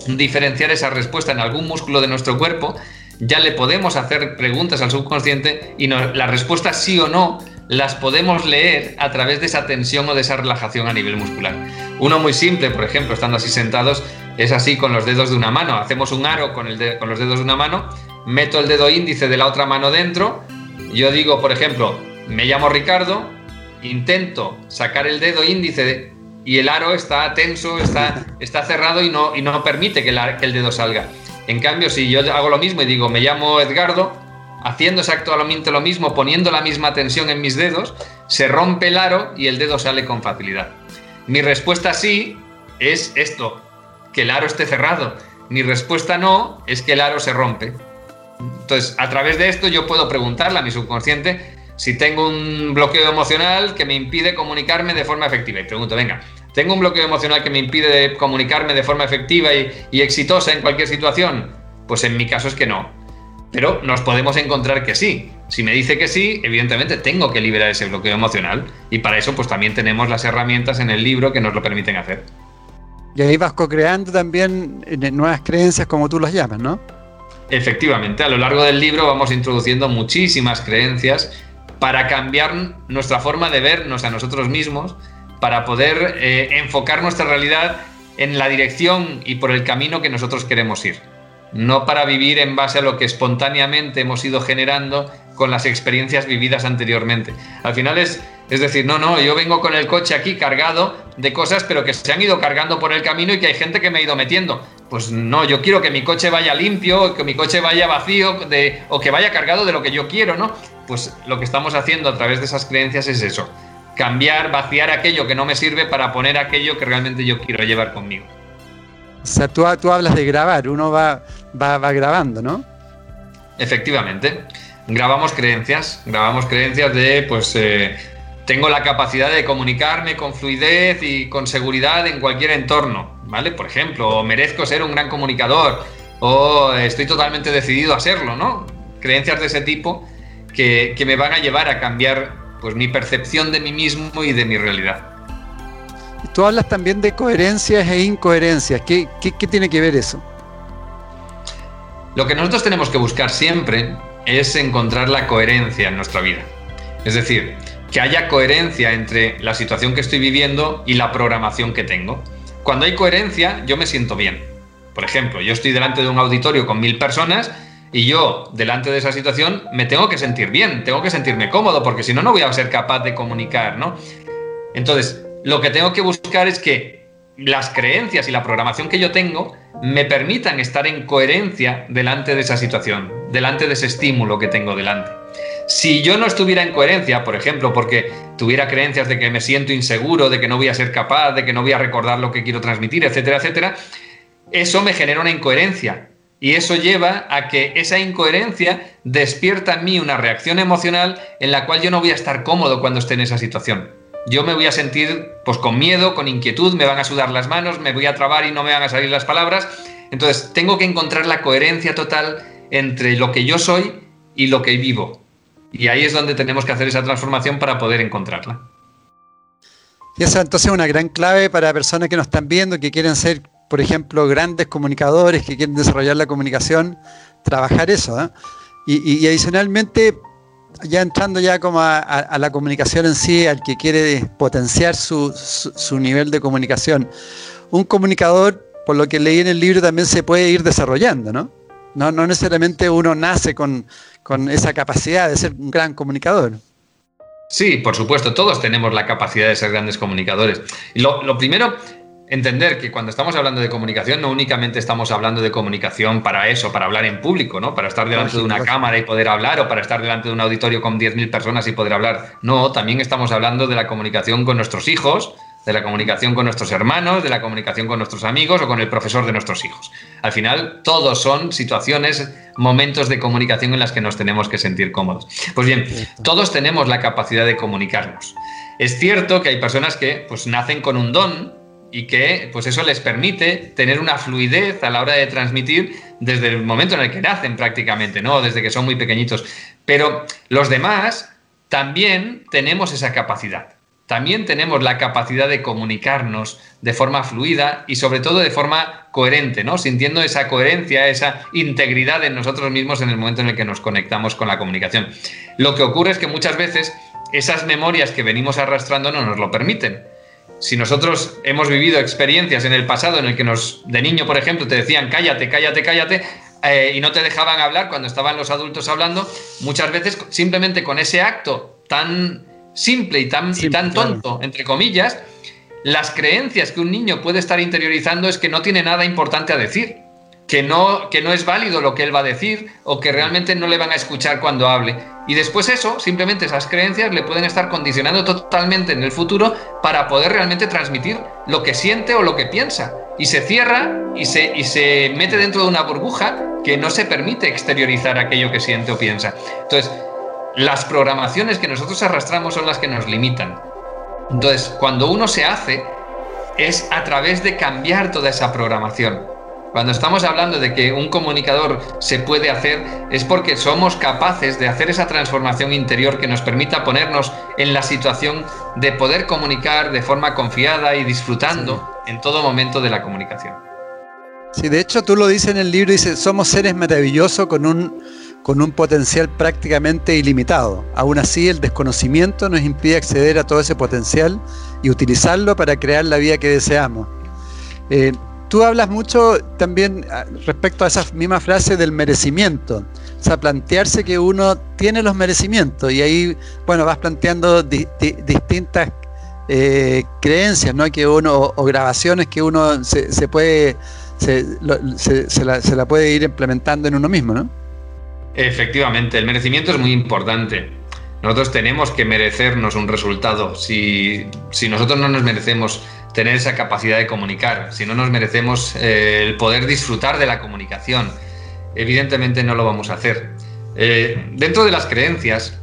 diferenciar esa respuesta en algún músculo de nuestro cuerpo, ya le podemos hacer preguntas al subconsciente y la respuesta sí o no las podemos leer a través de esa tensión o de esa relajación a nivel muscular. Uno muy simple, por ejemplo, estando así sentados, es así con los dedos de una mano. Hacemos un aro con, el con los dedos de una mano, meto el dedo índice de la otra mano dentro. Yo digo, por ejemplo, me llamo Ricardo, intento sacar el dedo índice y el aro está tenso, está, está cerrado y no, y no permite que, que el dedo salga. En cambio, si yo hago lo mismo y digo, me llamo Edgardo, haciendo exactamente lo mismo, poniendo la misma tensión en mis dedos, se rompe el aro y el dedo sale con facilidad. Mi respuesta sí es esto, que el aro esté cerrado. Mi respuesta no es que el aro se rompe. Entonces, a través de esto yo puedo preguntarle a mi subconsciente si tengo un bloqueo emocional que me impide comunicarme de forma efectiva. Y pregunto, venga, ¿tengo un bloqueo emocional que me impide comunicarme de forma efectiva y, y exitosa en cualquier situación? Pues en mi caso es que no. Pero nos podemos encontrar que sí. Si me dice que sí, evidentemente tengo que liberar ese bloqueo emocional. Y para eso pues también tenemos las herramientas en el libro que nos lo permiten hacer. Y ahí vas co-creando también eh, nuevas creencias, como tú las llamas, ¿no? Efectivamente, a lo largo del libro vamos introduciendo muchísimas creencias para cambiar nuestra forma de vernos a nosotros mismos, para poder eh, enfocar nuestra realidad en la dirección y por el camino que nosotros queremos ir no para vivir en base a lo que espontáneamente hemos ido generando con las experiencias vividas anteriormente. Al final es, es decir, no, no, yo vengo con el coche aquí cargado de cosas, pero que se han ido cargando por el camino y que hay gente que me ha ido metiendo. Pues no, yo quiero que mi coche vaya limpio, que mi coche vaya vacío de, o que vaya cargado de lo que yo quiero, ¿no? Pues lo que estamos haciendo a través de esas creencias es eso, cambiar, vaciar aquello que no me sirve para poner aquello que realmente yo quiero llevar conmigo. O sea, tú, tú hablas de grabar, uno va, va, va grabando, ¿no? Efectivamente. Grabamos creencias, grabamos creencias de, pues, eh, tengo la capacidad de comunicarme con fluidez y con seguridad en cualquier entorno, ¿vale? Por ejemplo, o merezco ser un gran comunicador, o estoy totalmente decidido a serlo, ¿no? Creencias de ese tipo que, que me van a llevar a cambiar, pues, mi percepción de mí mismo y de mi realidad. Tú hablas también de coherencias e incoherencias. ¿Qué, tiene que ver eso? Lo que nosotros tenemos que buscar siempre es encontrar la coherencia en nuestra vida. Es decir, que haya coherencia entre la situación que estoy viviendo y la programación que tengo. Cuando hay coherencia, yo me siento bien. Por ejemplo, yo estoy delante de un auditorio con mil personas y yo, delante de esa situación, me tengo que sentir bien, tengo que sentirme cómodo, porque si no, no voy a ser capaz de comunicar, ¿no? Entonces, lo que tengo que buscar es que las creencias y la programación que yo tengo me permitan estar en coherencia delante de esa situación, delante de ese estímulo que tengo delante. Si yo no estuviera en coherencia, por ejemplo, porque tuviera creencias de que me siento inseguro, de que no voy a ser capaz, de que no voy a recordar lo que quiero transmitir, etcétera, etcétera, eso me genera una incoherencia. Y eso lleva a que esa incoherencia despierta en mí una reacción emocional en la cual yo no voy a estar cómodo cuando esté en esa situación yo me voy a sentir pues con miedo, con inquietud, me van a sudar las manos, me voy a trabar y no me van a salir las palabras. Entonces, tengo que encontrar la coherencia total entre lo que yo soy y lo que vivo. Y ahí es donde tenemos que hacer esa transformación para poder encontrarla. Y esa entonces es una gran clave para personas que nos están viendo, que quieren ser, por ejemplo, grandes comunicadores, que quieren desarrollar la comunicación, trabajar eso. ¿eh? Y, adicionalmente, ya entrando ya como a, la comunicación en sí, al que quiere potenciar su, nivel de comunicación, un comunicador, por lo que leí en el libro, también se puede ir desarrollando, ¿no? No, no necesariamente uno nace con, con esa capacidad de ser un gran comunicador. Sí, por supuesto, todos tenemos la capacidad de ser grandes comunicadores. Lo, primero, entender que cuando estamos hablando de comunicación, no únicamente estamos hablando de comunicación para eso, para hablar en público, ¿no? Para estar delante de una cámara y poder hablar, o para estar delante de un auditorio con 10.000 personas y poder hablar. No, también estamos hablando de la comunicación con nuestros hijos, de la comunicación con nuestros hermanos, de la comunicación con nuestros amigos o con el profesor de nuestros hijos. Al final, todos son situaciones, momentos de comunicación en las que nos tenemos que sentir cómodos. Pues bien, todos tenemos la capacidad de comunicarnos. Es cierto que hay personas que pues, nacen con un don y que pues eso les permite tener una fluidez a la hora de transmitir desde el momento en el que nacen prácticamente, ¿no? Desde que son muy pequeñitos. Pero los demás también tenemos esa capacidad también tenemos la capacidad de comunicarnos de forma fluida y sobre todo de forma coherente, ¿no? Sintiendo esa coherencia, esa integridad en nosotros mismos en el momento en el que nos conectamos con la comunicación. Lo que ocurre es que muchas veces esas memorias que venimos arrastrando no nos lo permiten. Si nosotros hemos vivido experiencias en el pasado en el que nos, de niño, por ejemplo, te decían cállate, cállate, cállate, eh, y no te dejaban hablar cuando estaban los adultos hablando, muchas veces simplemente con ese acto tan simple y tan, tan tonto, entre comillas, las creencias que un niño puede estar interiorizando es que no tiene nada importante a decir, que no, que no es válido lo que él va a decir o que realmente no le van a escuchar cuando hable. Y después eso, simplemente esas creencias le pueden estar condicionando totalmente en el futuro para poder realmente transmitir lo que siente o lo que piensa. Y se cierra y se, y se mete dentro de una burbuja que no se permite exteriorizar aquello que siente o piensa. Entonces, las programaciones que nosotros arrastramos son las que nos limitan. Entonces, cuando uno se hace, es a través de cambiar toda esa programación. Cuando estamos hablando de que un comunicador se puede hacer, es porque somos capaces de hacer esa transformación interior que nos permita ponernos en la situación de poder comunicar de forma confiada y disfrutando en todo momento de la comunicación. Sí, de hecho tú lo dices en el libro, dice, somos seres maravillosos con un con un potencial prácticamente ilimitado. Aún así, el desconocimiento nos impide acceder a todo ese potencial y utilizarlo para crear la vida que deseamos. Eh, tú hablas mucho también ah, respecto a esa misma frase del merecimiento, o sea, plantearse que uno tiene los merecimientos y ahí, bueno, vas planteando distintas eh, creencias, ¿no? Que uno, o, grabaciones que uno se, puede, se, la, se la puede ir implementando en uno mismo, ¿no? Efectivamente, el merecimiento es muy importante. Nosotros tenemos que merecernos un resultado. Si, nosotros no nos merecemos tener esa capacidad de comunicar, si no nos merecemos eh, el poder disfrutar de la comunicación, evidentemente no lo vamos a hacer. Eh, dentro de las creencias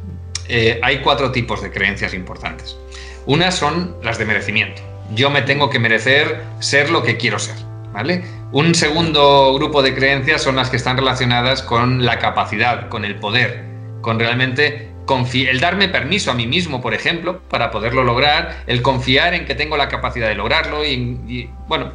eh, hay cuatro tipos de creencias importantes. Unas son las de merecimiento. Yo me tengo que merecer ser lo que quiero ser. ¿vale? Un segundo grupo de creencias son las que están relacionadas con la capacidad, con el poder, con realmente el darme permiso a mí mismo, por ejemplo, para poderlo lograr, el confiar en que tengo la capacidad de lograrlo y, bueno,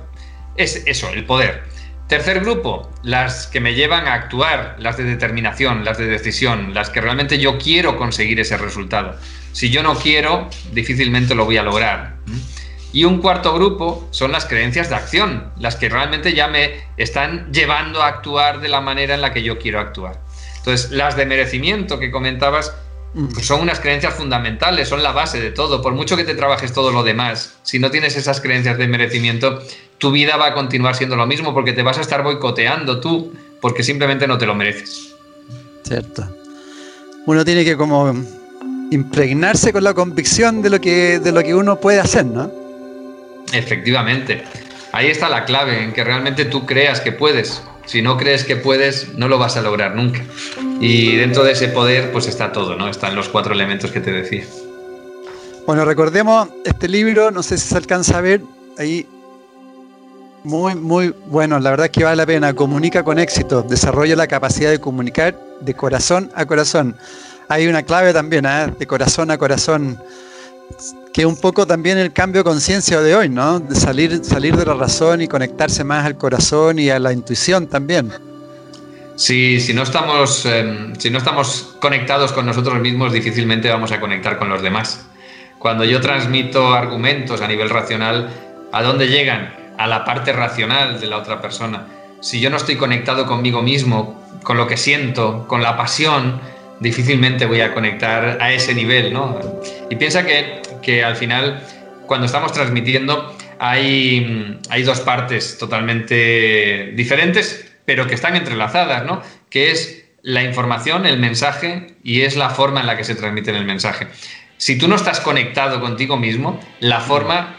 es eso, el poder. Tercer grupo, las que me llevan a actuar, las de determinación, las de decisión, las que realmente yo quiero conseguir ese resultado. Si yo no quiero, difícilmente lo voy a lograr. Y un cuarto grupo son las creencias de acción, las que realmente ya me están llevando a actuar de la manera en la que yo quiero actuar. Entonces, las de merecimiento que comentabas pues son unas creencias fundamentales, son la base de todo. Por mucho que te trabajes todo lo demás, si no tienes esas creencias de merecimiento, tu vida va a continuar siendo lo mismo porque te vas a estar boicoteando tú porque simplemente no te lo mereces. Cierto. Uno tiene que como impregnarse con la convicción de lo que, de lo que uno puede hacer, ¿no? Efectivamente. Ahí está la clave, en que realmente tú creas que puedes. Si no crees que puedes, no lo vas a lograr nunca. Y dentro de ese poder, pues está todo, ¿no? Están los cuatro elementos que te decía. Bueno, recordemos este libro, no sé si se alcanza a ver, ahí Muy, muy bueno, la verdad es que vale la pena. Comunica con éxito, desarrolla la capacidad de comunicar de corazón a corazón. Hay una clave también, ¿eh? de corazón a corazón, que un poco también el cambio de conciencia de hoy, ¿no? De salir, salir de la razón y conectarse más al corazón y a la intuición también. Si, si, no estamos, em, si no estamos conectados con nosotros mismos, difícilmente vamos a conectar con los demás. Cuando yo transmito argumentos a nivel racional, ¿a dónde llegan? A la parte racional de la otra persona. Si yo no estoy conectado conmigo mismo, con lo que siento, con la pasión, difícilmente voy a conectar a ese nivel, ¿no? Y piensa que, que al final, cuando estamos transmitiendo, hay, hay dos partes totalmente diferentes, pero que están entrelazadas, ¿no? Que es la información, el mensaje y es la forma en la que se transmite el mensaje. Si tú no estás conectado contigo mismo, la forma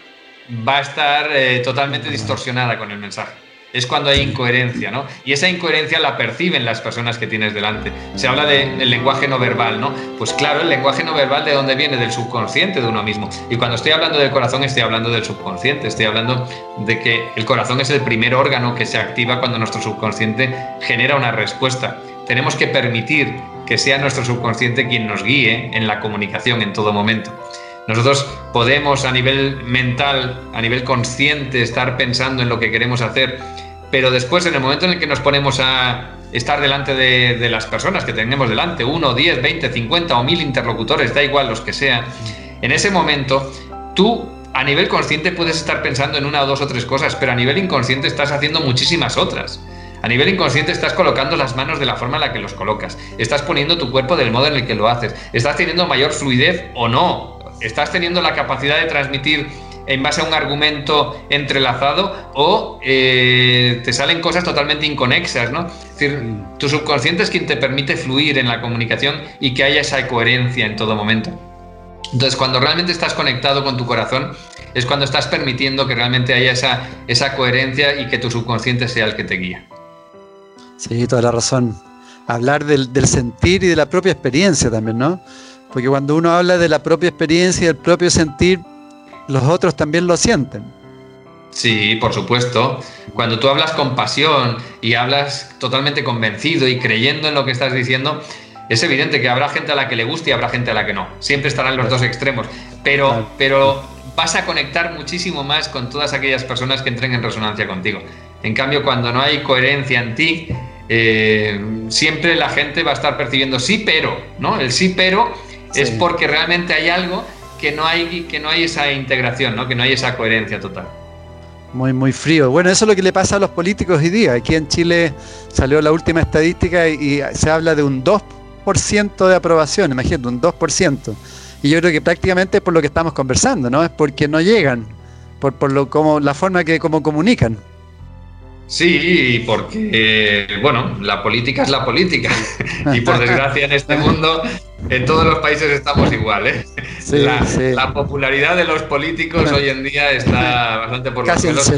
va a estar eh, totalmente distorsionada con el mensaje. Es cuando hay incoherencia, ¿no? Y esa incoherencia la perciben las personas que tienes delante. Se habla del lenguaje no verbal, ¿no? Pues claro, el lenguaje no verbal de dónde viene, del subconsciente de uno mismo. Y cuando estoy hablando del corazón, estoy hablando del subconsciente, estoy hablando de que el corazón es el primer órgano que se activa cuando nuestro subconsciente genera una respuesta. Tenemos que permitir que sea nuestro subconsciente quien nos guíe en la comunicación en todo momento. Nosotros podemos a nivel mental, a nivel consciente, estar pensando en lo que queremos hacer, pero después en el momento en el que nos ponemos a estar delante de, las personas que tenemos delante, uno, diez, veinte, cincuenta o mil interlocutores, da igual los que sean, en ese momento tú a nivel consciente puedes estar pensando en una o dos o tres cosas, pero a nivel inconsciente estás haciendo muchísimas otras. A nivel inconsciente estás colocando las manos de la forma en la que los colocas, estás poniendo tu cuerpo del modo en el que lo haces, estás teniendo mayor fluidez o no, estás teniendo la capacidad de transmitir en base a un argumento entrelazado o eh, te salen cosas totalmente inconexas, ¿no? Es decir, tu subconsciente es quien te permite fluir en la comunicación y que haya esa coherencia en todo momento. Entonces, cuando realmente estás conectado con tu corazón, es cuando estás permitiendo que realmente haya esa, esa coherencia y que tu subconsciente sea el que te guía. Sí, toda la razón. Hablar del, del sentir y de la propia experiencia también, ¿no? Porque cuando uno habla de la propia experiencia y del propio sentir, los otros también lo sienten. Sí, por supuesto. Cuando tú hablas con pasión y hablas totalmente convencido y creyendo en lo que estás diciendo, es evidente que habrá gente a la que le guste y habrá gente a la que no. Siempre estarán los dos extremos. Pero, pero vas a conectar muchísimo más con todas aquellas personas que entren en resonancia contigo. En cambio, cuando no hay coherencia en ti, eh, siempre la gente va a estar percibiendo sí, pero, ¿no? El sí, pero es porque realmente hay algo que no hay, que no hay esa integración, ¿no? que no hay esa coherencia total. Muy, muy frío. Bueno, eso es lo que le pasa a los políticos hoy día. Aquí en Chile salió la última estadística y, se habla de un 2% de aprobación, imagínate, un 2%. Y yo creo que prácticamente es por lo que estamos conversando, ¿no? Es porque no llegan, por, por lo, como, la forma que como comunican. Sí, porque, bueno, la política es la política. y por desgracia en este mundo, en todos los países estamos igual. ¿eh? la, popularidad de los políticos hoy en día está bastante por los pelos.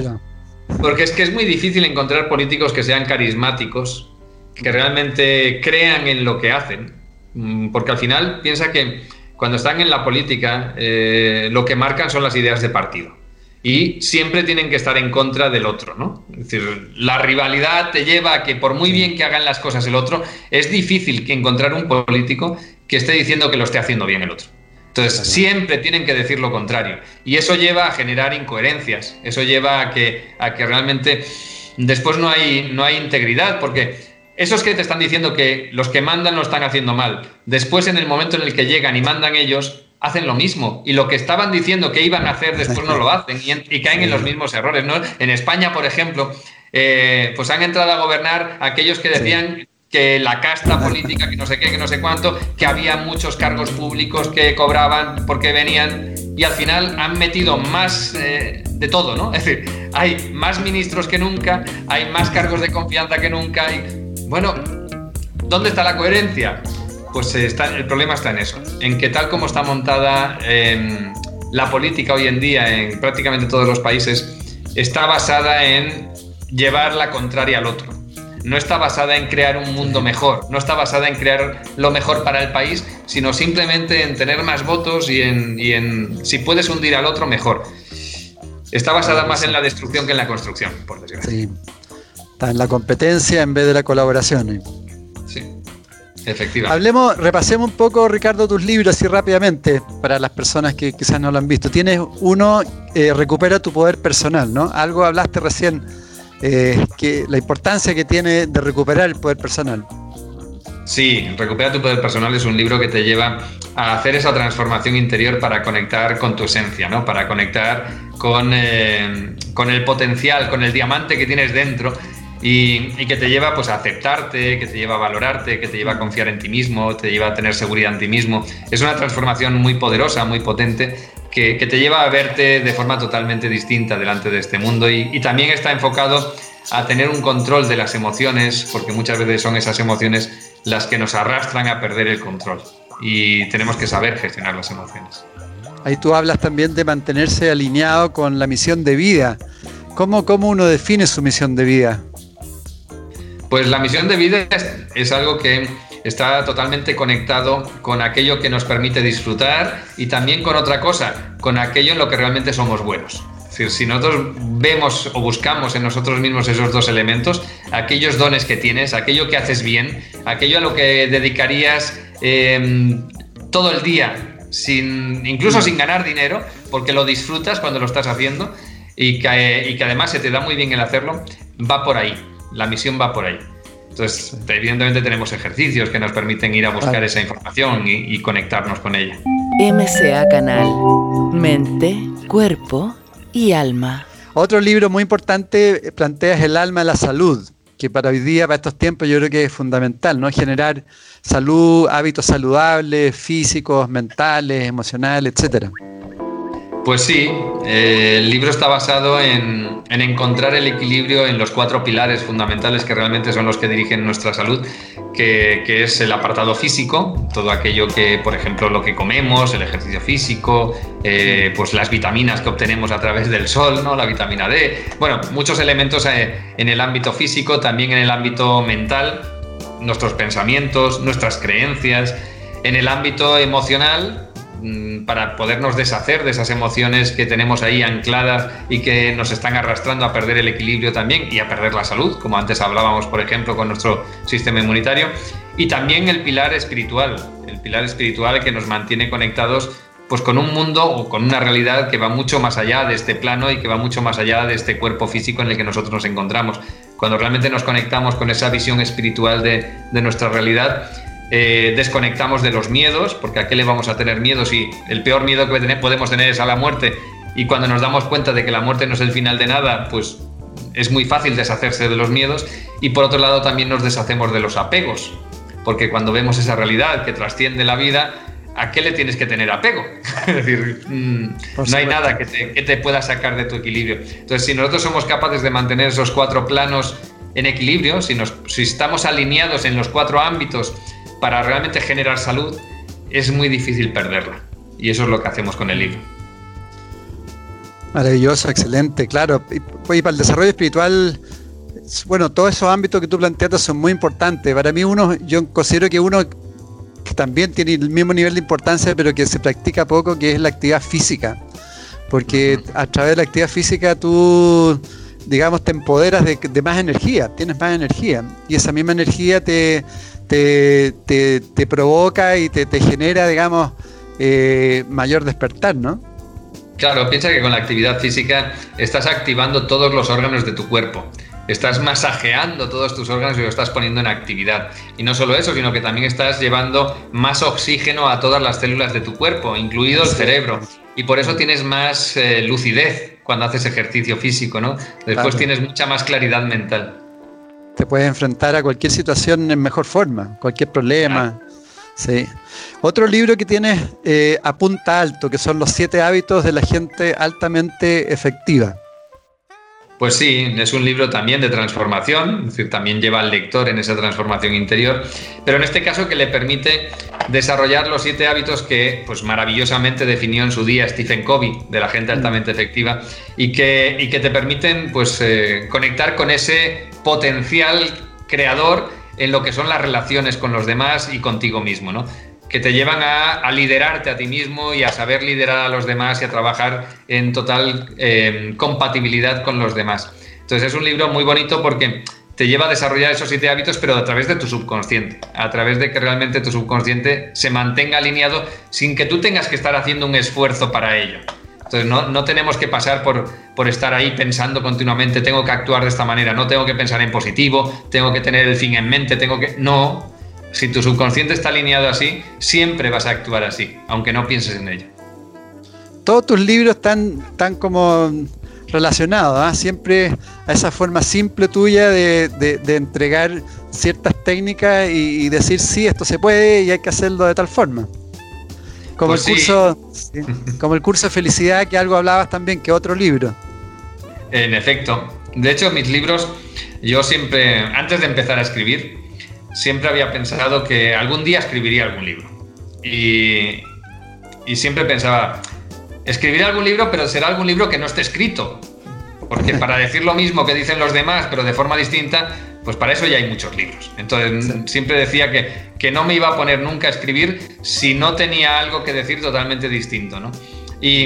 Porque es que es muy difícil encontrar políticos que sean carismáticos, que realmente crean en lo que hacen. Mm, porque al final piensa que cuando están en la política, eh, lo que marcan son las ideas de partido y siempre tienen que estar en contra del otro, ¿no? Es decir, la rivalidad te lleva a que por muy bien que hagan las cosas el otro, es difícil que encontrar un político que esté diciendo que lo esté haciendo bien el otro. Entonces, siempre tienen que decir lo contrario. Y eso lleva a generar incoherencias, eso lleva a que, a que realmente después no hay, no hay integridad, porque esos que te están diciendo que los que mandan lo están haciendo mal, después en el momento en el que llegan y mandan ellos, hacen lo mismo. Y lo que estaban diciendo que iban a hacer después no lo hacen y, caen en los mismos errores. ¿no? En España, por ejemplo, eh, pues han entrado a gobernar aquellos que decían que la casta política, que no sé qué, que no sé cuánto, que había muchos cargos públicos que cobraban porque venían y al final han metido más eh, de todo, ¿no? Es decir, hay más ministros que nunca, hay más cargos de confianza que nunca. Y, bueno, ¿dónde está la coherencia? Pues está, el problema está en eso, en que tal como está montada em, la política hoy en día en prácticamente todos los países, está basada en llevar la contraria al otro. No está basada en crear un mundo mejor, no está basada en crear lo mejor para el país, sino simplemente en tener más votos y en, y en si puedes hundir al otro, mejor. Está basada más en la destrucción que en la construcción, por desgracia. Sí. Está en la competencia en vez de la colaboración. Sí. Efectivamente. Hablemos, repasemos un poco, Ricardo, tus libros así rápidamente, para las personas que quizás no lo han visto. Tienes uno, eh, Recupera tu poder personal, ¿no? Algo hablaste recién, eh, que la importancia que tiene de recuperar el poder personal. Sí, Recupera tu poder personal es un libro que te lleva a hacer esa transformación interior para conectar con tu esencia, ¿no? Para conectar con, eh, con el potencial, con el diamante que tienes dentro y, que te lleva pues, a aceptarte, que te lleva a valorarte, que te lleva a confiar en ti mismo, te lleva a tener seguridad en ti mismo. Es una transformación muy poderosa, muy potente, que, te lleva a verte de forma totalmente distinta delante de este mundo y, también está enfocado a tener un control de las emociones, porque muchas veces son esas emociones las que nos arrastran a perder el control y tenemos que saber gestionar las emociones. Ahí tú hablas también de mantenerse alineado con la misión de vida. ¿Cómo, cómo uno define su misión de vida? Pues la misión de vida es, algo que está totalmente conectado con aquello que nos permite disfrutar y también con otra cosa, con aquello en lo que realmente somos buenos. Si nosotros vemos o buscamos en nosotros mismos esos dos elementos, aquellos dones que tienes, aquello que haces bien, aquello a lo que dedicarías em, todo el día, incluso sin ganar dinero, porque lo disfrutas cuando lo estás haciendo y que, y que además se te da muy bien el hacerlo, va por ahí la misión va por ahí. Entonces, evidentemente tenemos ejercicios que nos permiten ir a buscar esa información y, conectarnos con ella. MCA Canal, mente, cuerpo y alma. Otro libro muy importante eh, planteas el alma de la salud, que para hoy día, para estos tiempos, yo creo que es fundamental, ¿no? Generar salud, hábitos saludables, físicos, mentales, emocionales, etcétera. Pues sí, eh, el libro está basado en, encontrar el equilibrio en los cuatro pilares fundamentales que realmente son los que dirigen nuestra salud, que, es el apartado físico, todo aquello que, por ejemplo, lo que comemos, el ejercicio físico, eh, pues las vitaminas que obtenemos a través del sol, ¿no? la vitamina D, bueno, muchos elementos eh, en el ámbito físico, también en el ámbito mental, nuestros pensamientos, nuestras creencias, en el ámbito emocional, para podernos deshacer de esas emociones que tenemos ahí ancladas y que nos están arrastrando a perder el equilibrio también y a perder la salud, como antes hablábamos, por ejemplo, con nuestro sistema inmunitario. Y también el pilar espiritual, el pilar espiritual que nos mantiene conectados pues con un mundo o con una realidad que va mucho más allá de este plano y que va mucho más allá de este cuerpo físico en el que nosotros nos encontramos. Cuando realmente nos conectamos con esa visión espiritual de, de nuestra realidad, eh, desconectamos de los miedos, porque a qué le vamos a tener miedo si el peor miedo que podemos tener es a la muerte y cuando nos damos cuenta de que la muerte no es el final de nada, pues es muy fácil deshacerse de los miedos y por otro lado también nos deshacemos de los apegos, porque cuando vemos esa realidad que trasciende la vida, ¿a qué le tienes que tener apego? es decir, mm, no hay nada que te, que te, pueda sacar de tu equilibrio. Entonces, si nosotros somos capaces de mantener esos cuatro planos en equilibrio, si, nos, si estamos alineados en los cuatro ámbitos para realmente generar salud es muy difícil perderla. Y eso es lo que hacemos con el libro. Maravilloso, excelente, claro. Y, para el desarrollo espiritual, bueno, todos esos ámbitos que tú planteas son muy importantes. Para mí uno, yo considero que uno que también tiene el mismo nivel de importancia, pero que se practica poco, que es la actividad física. Porque a través de la actividad física tú, digamos, te empoderas de, de más energía, tienes más energía. Y esa misma energía te, te, provoca y te, genera, digamos, eh, mayor despertar, ¿no? Claro, piensa que con la actividad física estás activando todos los órganos de tu cuerpo. Estás masajeando todos tus órganos y lo estás poniendo en actividad. Y no solo eso, sino que también estás llevando más oxígeno a todas las células de tu cuerpo, incluido el cerebro. Y por eso tienes más eh, lucidez cuando haces ejercicio físico, ¿no? Después tienes mucha más claridad mental te puedes enfrentar a cualquier situación en mejor forma, cualquier problema. Sí. Otro libro que tienes eh, apunta alto, que son los siete hábitos de la gente altamente efectiva. Pues sí, es un libro también de transformación, es decir, también lleva al lector en esa transformación interior, pero en este caso que le permite desarrollar los siete hábitos que pues maravillosamente definió en su día Stephen Covey de la gente altamente efectiva y que, y que te permiten pues eh, conectar con ese potencial creador en lo que son las relaciones con los demás y contigo mismo, ¿no? que te llevan a, liderarte a ti mismo y a saber liderar a los demás y a trabajar en total eh, compatibilidad con los demás. Entonces es un libro muy bonito porque te lleva a desarrollar esos siete hábitos, pero a través de tu subconsciente, a través de que realmente tu subconsciente se mantenga alineado sin que tú tengas que estar haciendo un esfuerzo para ello. Entonces no, no tenemos que pasar por, por estar ahí pensando continuamente, tengo que actuar de esta manera, no tengo que pensar en positivo, tengo que tener el fin en mente, tengo que... No, si tu subconsciente está alineado así, siempre vas a actuar así, aunque no pienses en ello. Todos tus libros están, están como relacionados, ¿ah? siempre a esa forma simple tuya de, entregar ciertas técnicas y, decir sí, esto se puede y hay que hacerlo de tal forma. Como, pues el curso, como el curso de felicidad que algo hablabas también que otro libro. En efecto. De hecho, mis libros, yo siempre, antes de empezar a escribir, siempre había pensado que algún día escribiría algún libro. Y, y siempre pensaba, escribiré algún libro, pero será algún libro que no esté escrito. Porque para decir lo mismo que dicen los demás, pero de forma distinta, pues para eso ya hay muchos libros. Entonces siempre decía que, que, no me iba a poner nunca a escribir si no tenía algo que decir totalmente distinto. ¿no? Y,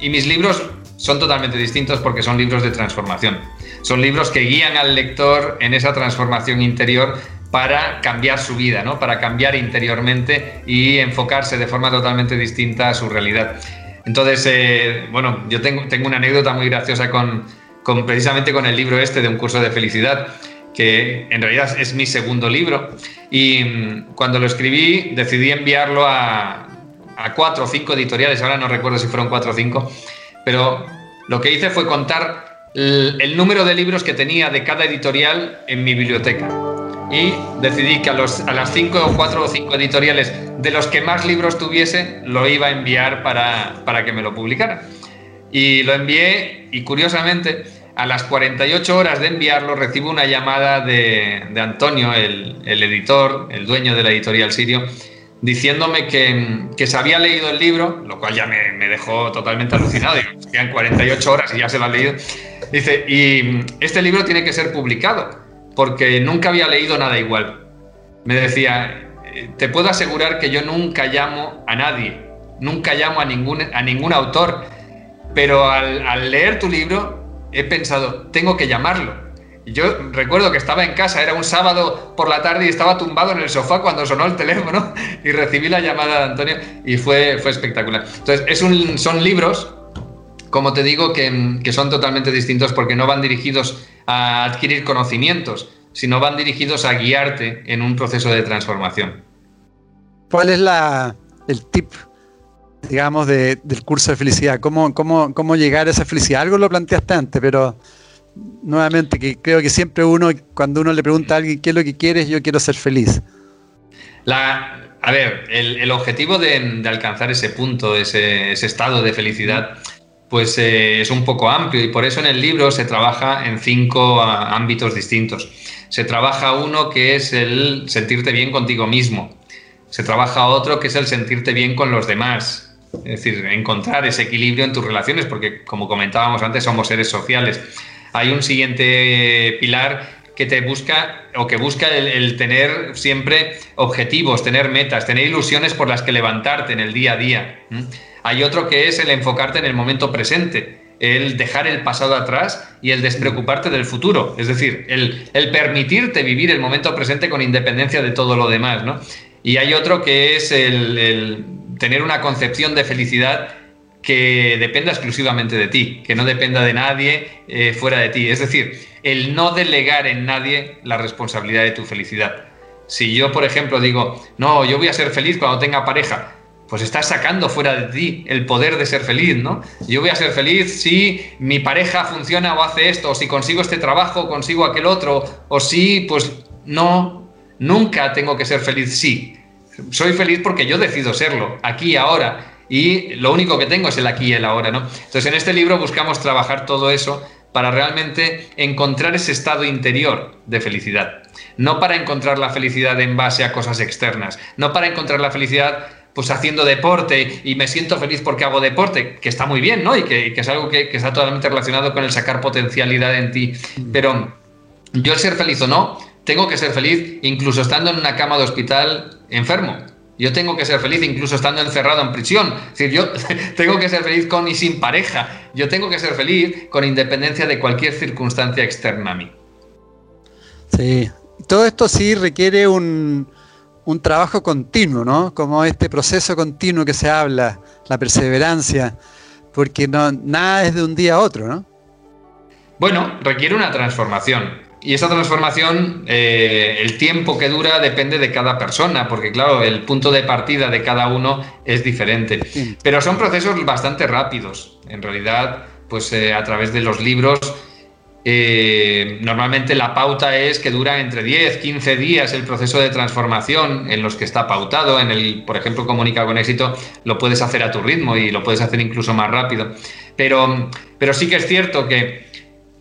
y mis libros son totalmente distintos porque son libros de transformación. Son libros que guían al lector en esa transformación interior para cambiar su vida, ¿no? para cambiar interiormente y enfocarse de forma totalmente distinta a su realidad. Entonces, eh, bueno, yo tengo, tengo una anécdota muy graciosa con, con, precisamente con el libro este de un curso de felicidad, que en realidad es mi segundo libro. Y mm, cuando lo escribí, decidí enviarlo a, cuatro o cinco editoriales, ahora no recuerdo si fueron cuatro o cinco, pero lo que hice fue contar el, el número de libros que tenía de cada editorial en mi biblioteca y decidí que a, los, a las cinco o cuatro o cinco editoriales de los que más libros tuviese, lo iba a enviar para, para que me lo publicara. Y lo envié y curiosamente, a las 48 horas de enviarlo, recibo una llamada de, Antonio, el, editor, el dueño de la editorial Sirio, diciéndome que, que, se había leído el libro, lo cual ya me, me dejó totalmente alucinado. Digo, quedan 48 horas y ya se lo han leído. Dice, y este libro tiene que ser publicado porque nunca había leído nada igual. Me decía, te puedo asegurar que yo nunca llamo a nadie, nunca llamo a ningún, a ningún autor, pero al, leer tu libro he pensado, tengo que llamarlo. Y yo recuerdo que estaba en casa, era un sábado por la tarde y estaba tumbado en el sofá cuando sonó el teléfono y recibí la llamada de Antonio y fue, fue espectacular. Entonces, son libros, como te digo, que, que son totalmente distintos porque no van dirigidos a adquirir conocimientos, sino van dirigidos a guiarte en un proceso de transformación. ¿Cuál es la, el tip, digamos, del curso de felicidad? ¿Cómo, cómo, cómo llegar a esa felicidad? Algo lo planteaste antes, pero nuevamente, que creo que siempre uno, cuando uno le pregunta a alguien qué es lo que quieres, yo quiero ser feliz. A ver, el, objetivo de, alcanzar ese punto, ese, ese estado de felicidad, pues eh, es un poco amplio y por eso en el libro se trabaja en cinco ah, ámbitos distintos. Se trabaja uno que es el sentirte bien contigo mismo. Se trabaja otro que es el sentirte bien con los demás. Es decir, encontrar ese equilibrio en tus relaciones, porque como comentábamos antes, somos seres sociales. Hay un siguiente pilar que te busca o que busca el, tener siempre objetivos, tener metas, tener ilusiones por las que levantarte en el día a día. Hay otro que es el enfocarte en el momento presente, el dejar el pasado atrás y el despreocuparte del futuro. Es decir, el, permitirte vivir el momento presente con independencia de todo lo demás. ¿no? Y hay otro que es el, tener una concepción de felicidad que dependa exclusivamente de ti, que no dependa de nadie eh, fuera de ti. Es decir, el no delegar en nadie la responsabilidad de tu felicidad. Si yo, por ejemplo, digo, no, yo voy a ser feliz cuando tenga pareja, pues estás sacando fuera de ti el poder de ser feliz, ¿no? Yo voy a ser feliz si mi pareja funciona o hace esto, o si consigo este trabajo, consigo aquel otro, o si, pues no, nunca tengo que ser feliz, sí. Soy feliz porque yo decido serlo, aquí, ahora, y lo único que tengo es el aquí y el ahora, ¿no? Entonces en este libro buscamos trabajar todo eso para realmente encontrar ese estado interior de felicidad. No para encontrar la felicidad en base a cosas externas, no para encontrar la felicidad pues haciendo deporte y me siento feliz porque hago deporte, que está muy bien, ¿no? Y que, es algo que, está totalmente relacionado con el sacar potencialidad en ti. Pero yo el ser feliz o no, tengo que ser feliz incluso estando en una cama de hospital enfermo. Yo tengo que ser feliz incluso estando encerrado en prisión. Es decir, yo tengo que ser feliz con y sin pareja. Yo tengo que ser feliz con independencia de cualquier circunstancia externa a mí. Sí, todo esto sí requiere un, un trabajo continuo, ¿no? Como este proceso continuo que se habla, la perseverancia, porque no, nada es de un día a otro, ¿no? Bueno, requiere una transformación. Y esa transformación, eh, el tiempo que dura depende de cada persona, porque claro, el punto de partida de cada uno es diferente. Pero son procesos bastante rápidos. En realidad, pues eh, a través de los libros, eh, normalmente la pauta es que dura entre 10, 15 días el proceso de transformación en los que está pautado. En el, por ejemplo, Comunica con éxito, lo puedes hacer a tu ritmo y lo puedes hacer incluso más rápido. Pero, pero sí que es cierto que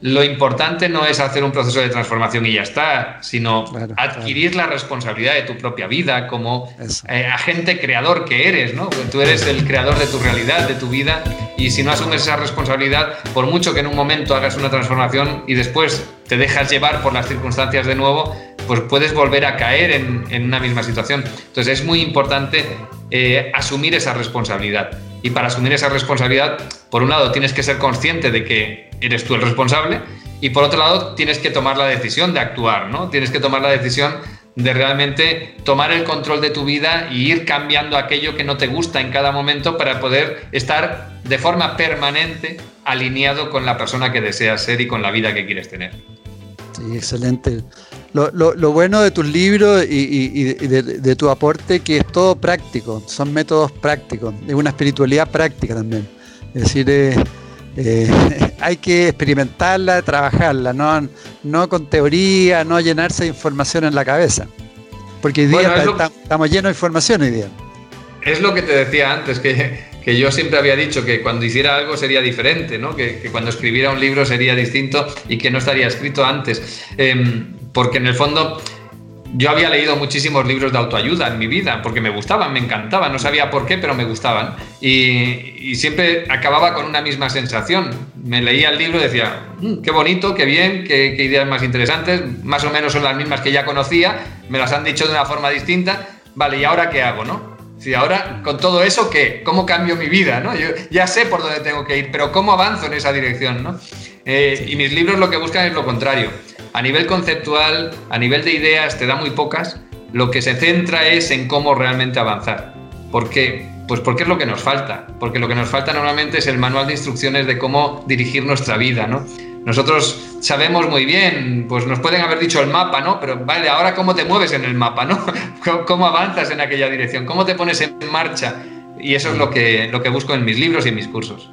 lo importante no es hacer un proceso de transformación y ya está, sino adquirir la responsabilidad de tu propia vida como eh, agente creador que eres, ¿no? Tú eres el creador de tu realidad, de tu vida, y si no asumes esa responsabilidad, por mucho que en un momento hagas una transformación y después te dejas llevar por las circunstancias de nuevo, pues puedes volver a caer en, una misma situación. Entonces es muy importante eh, asumir esa responsabilidad. Y para asumir esa responsabilidad, por un lado tienes que ser consciente de que eres tú el responsable y por otro lado tienes que tomar la decisión de actuar, ¿no? Tienes que tomar la decisión de realmente tomar el control de tu vida y ir cambiando aquello que no te gusta en cada momento para poder estar de forma permanente alineado con la persona que deseas ser y con la vida que quieres tener. Sí, excelente. Lo, bueno de tus libros y, de, tu aporte que es todo práctico, son métodos prácticos, es una espiritualidad práctica también. Es decir, eh, eh, hay que experimentarla, trabajarla, no, no con teoría, no llenarse de información en la cabeza. Porque hoy día estamos llenos de información hoy día. Es lo que te decía antes, que, que yo siempre había dicho que cuando hiciera algo sería diferente, ¿no? que, cuando escribiera un libro sería distinto y que no estaría escrito antes. Em, porque en el fondo yo había leído muchísimos libros de autoayuda en mi vida, porque me gustaban, me encantaban, no sabía por qué, pero me gustaban. Y, siempre acababa con una misma sensación. Me leía el libro y decía, mm, qué bonito, qué bien, qué, ideas más interesantes, más o menos son las mismas que ya conocía, me las han dicho de una forma distinta, vale, ¿y ahora qué hago, no? Si ahora, con todo eso, ¿qué? ¿Cómo cambio mi vida? ¿no? Yo ya sé por dónde tengo que ir, pero ¿cómo avanzo en esa dirección? ¿no? Eh, y mis libros lo que buscan es lo contrario a nivel conceptual, a nivel de ideas, te da muy pocas. Lo que se centra es en cómo realmente avanzar. ¿Por qué? Pues porque es lo que nos falta. Porque lo que nos falta normalmente es el manual de instrucciones de cómo dirigir nuestra vida, ¿no? Nosotros sabemos muy bien, pues nos pueden haber dicho el mapa, ¿no? Pero vale, ahora cómo te mueves en el mapa, ¿no? ¿Cómo avanzas en aquella dirección? ¿Cómo te pones en marcha? Y eso es lo que, lo que busco en mis libros y en mis cursos.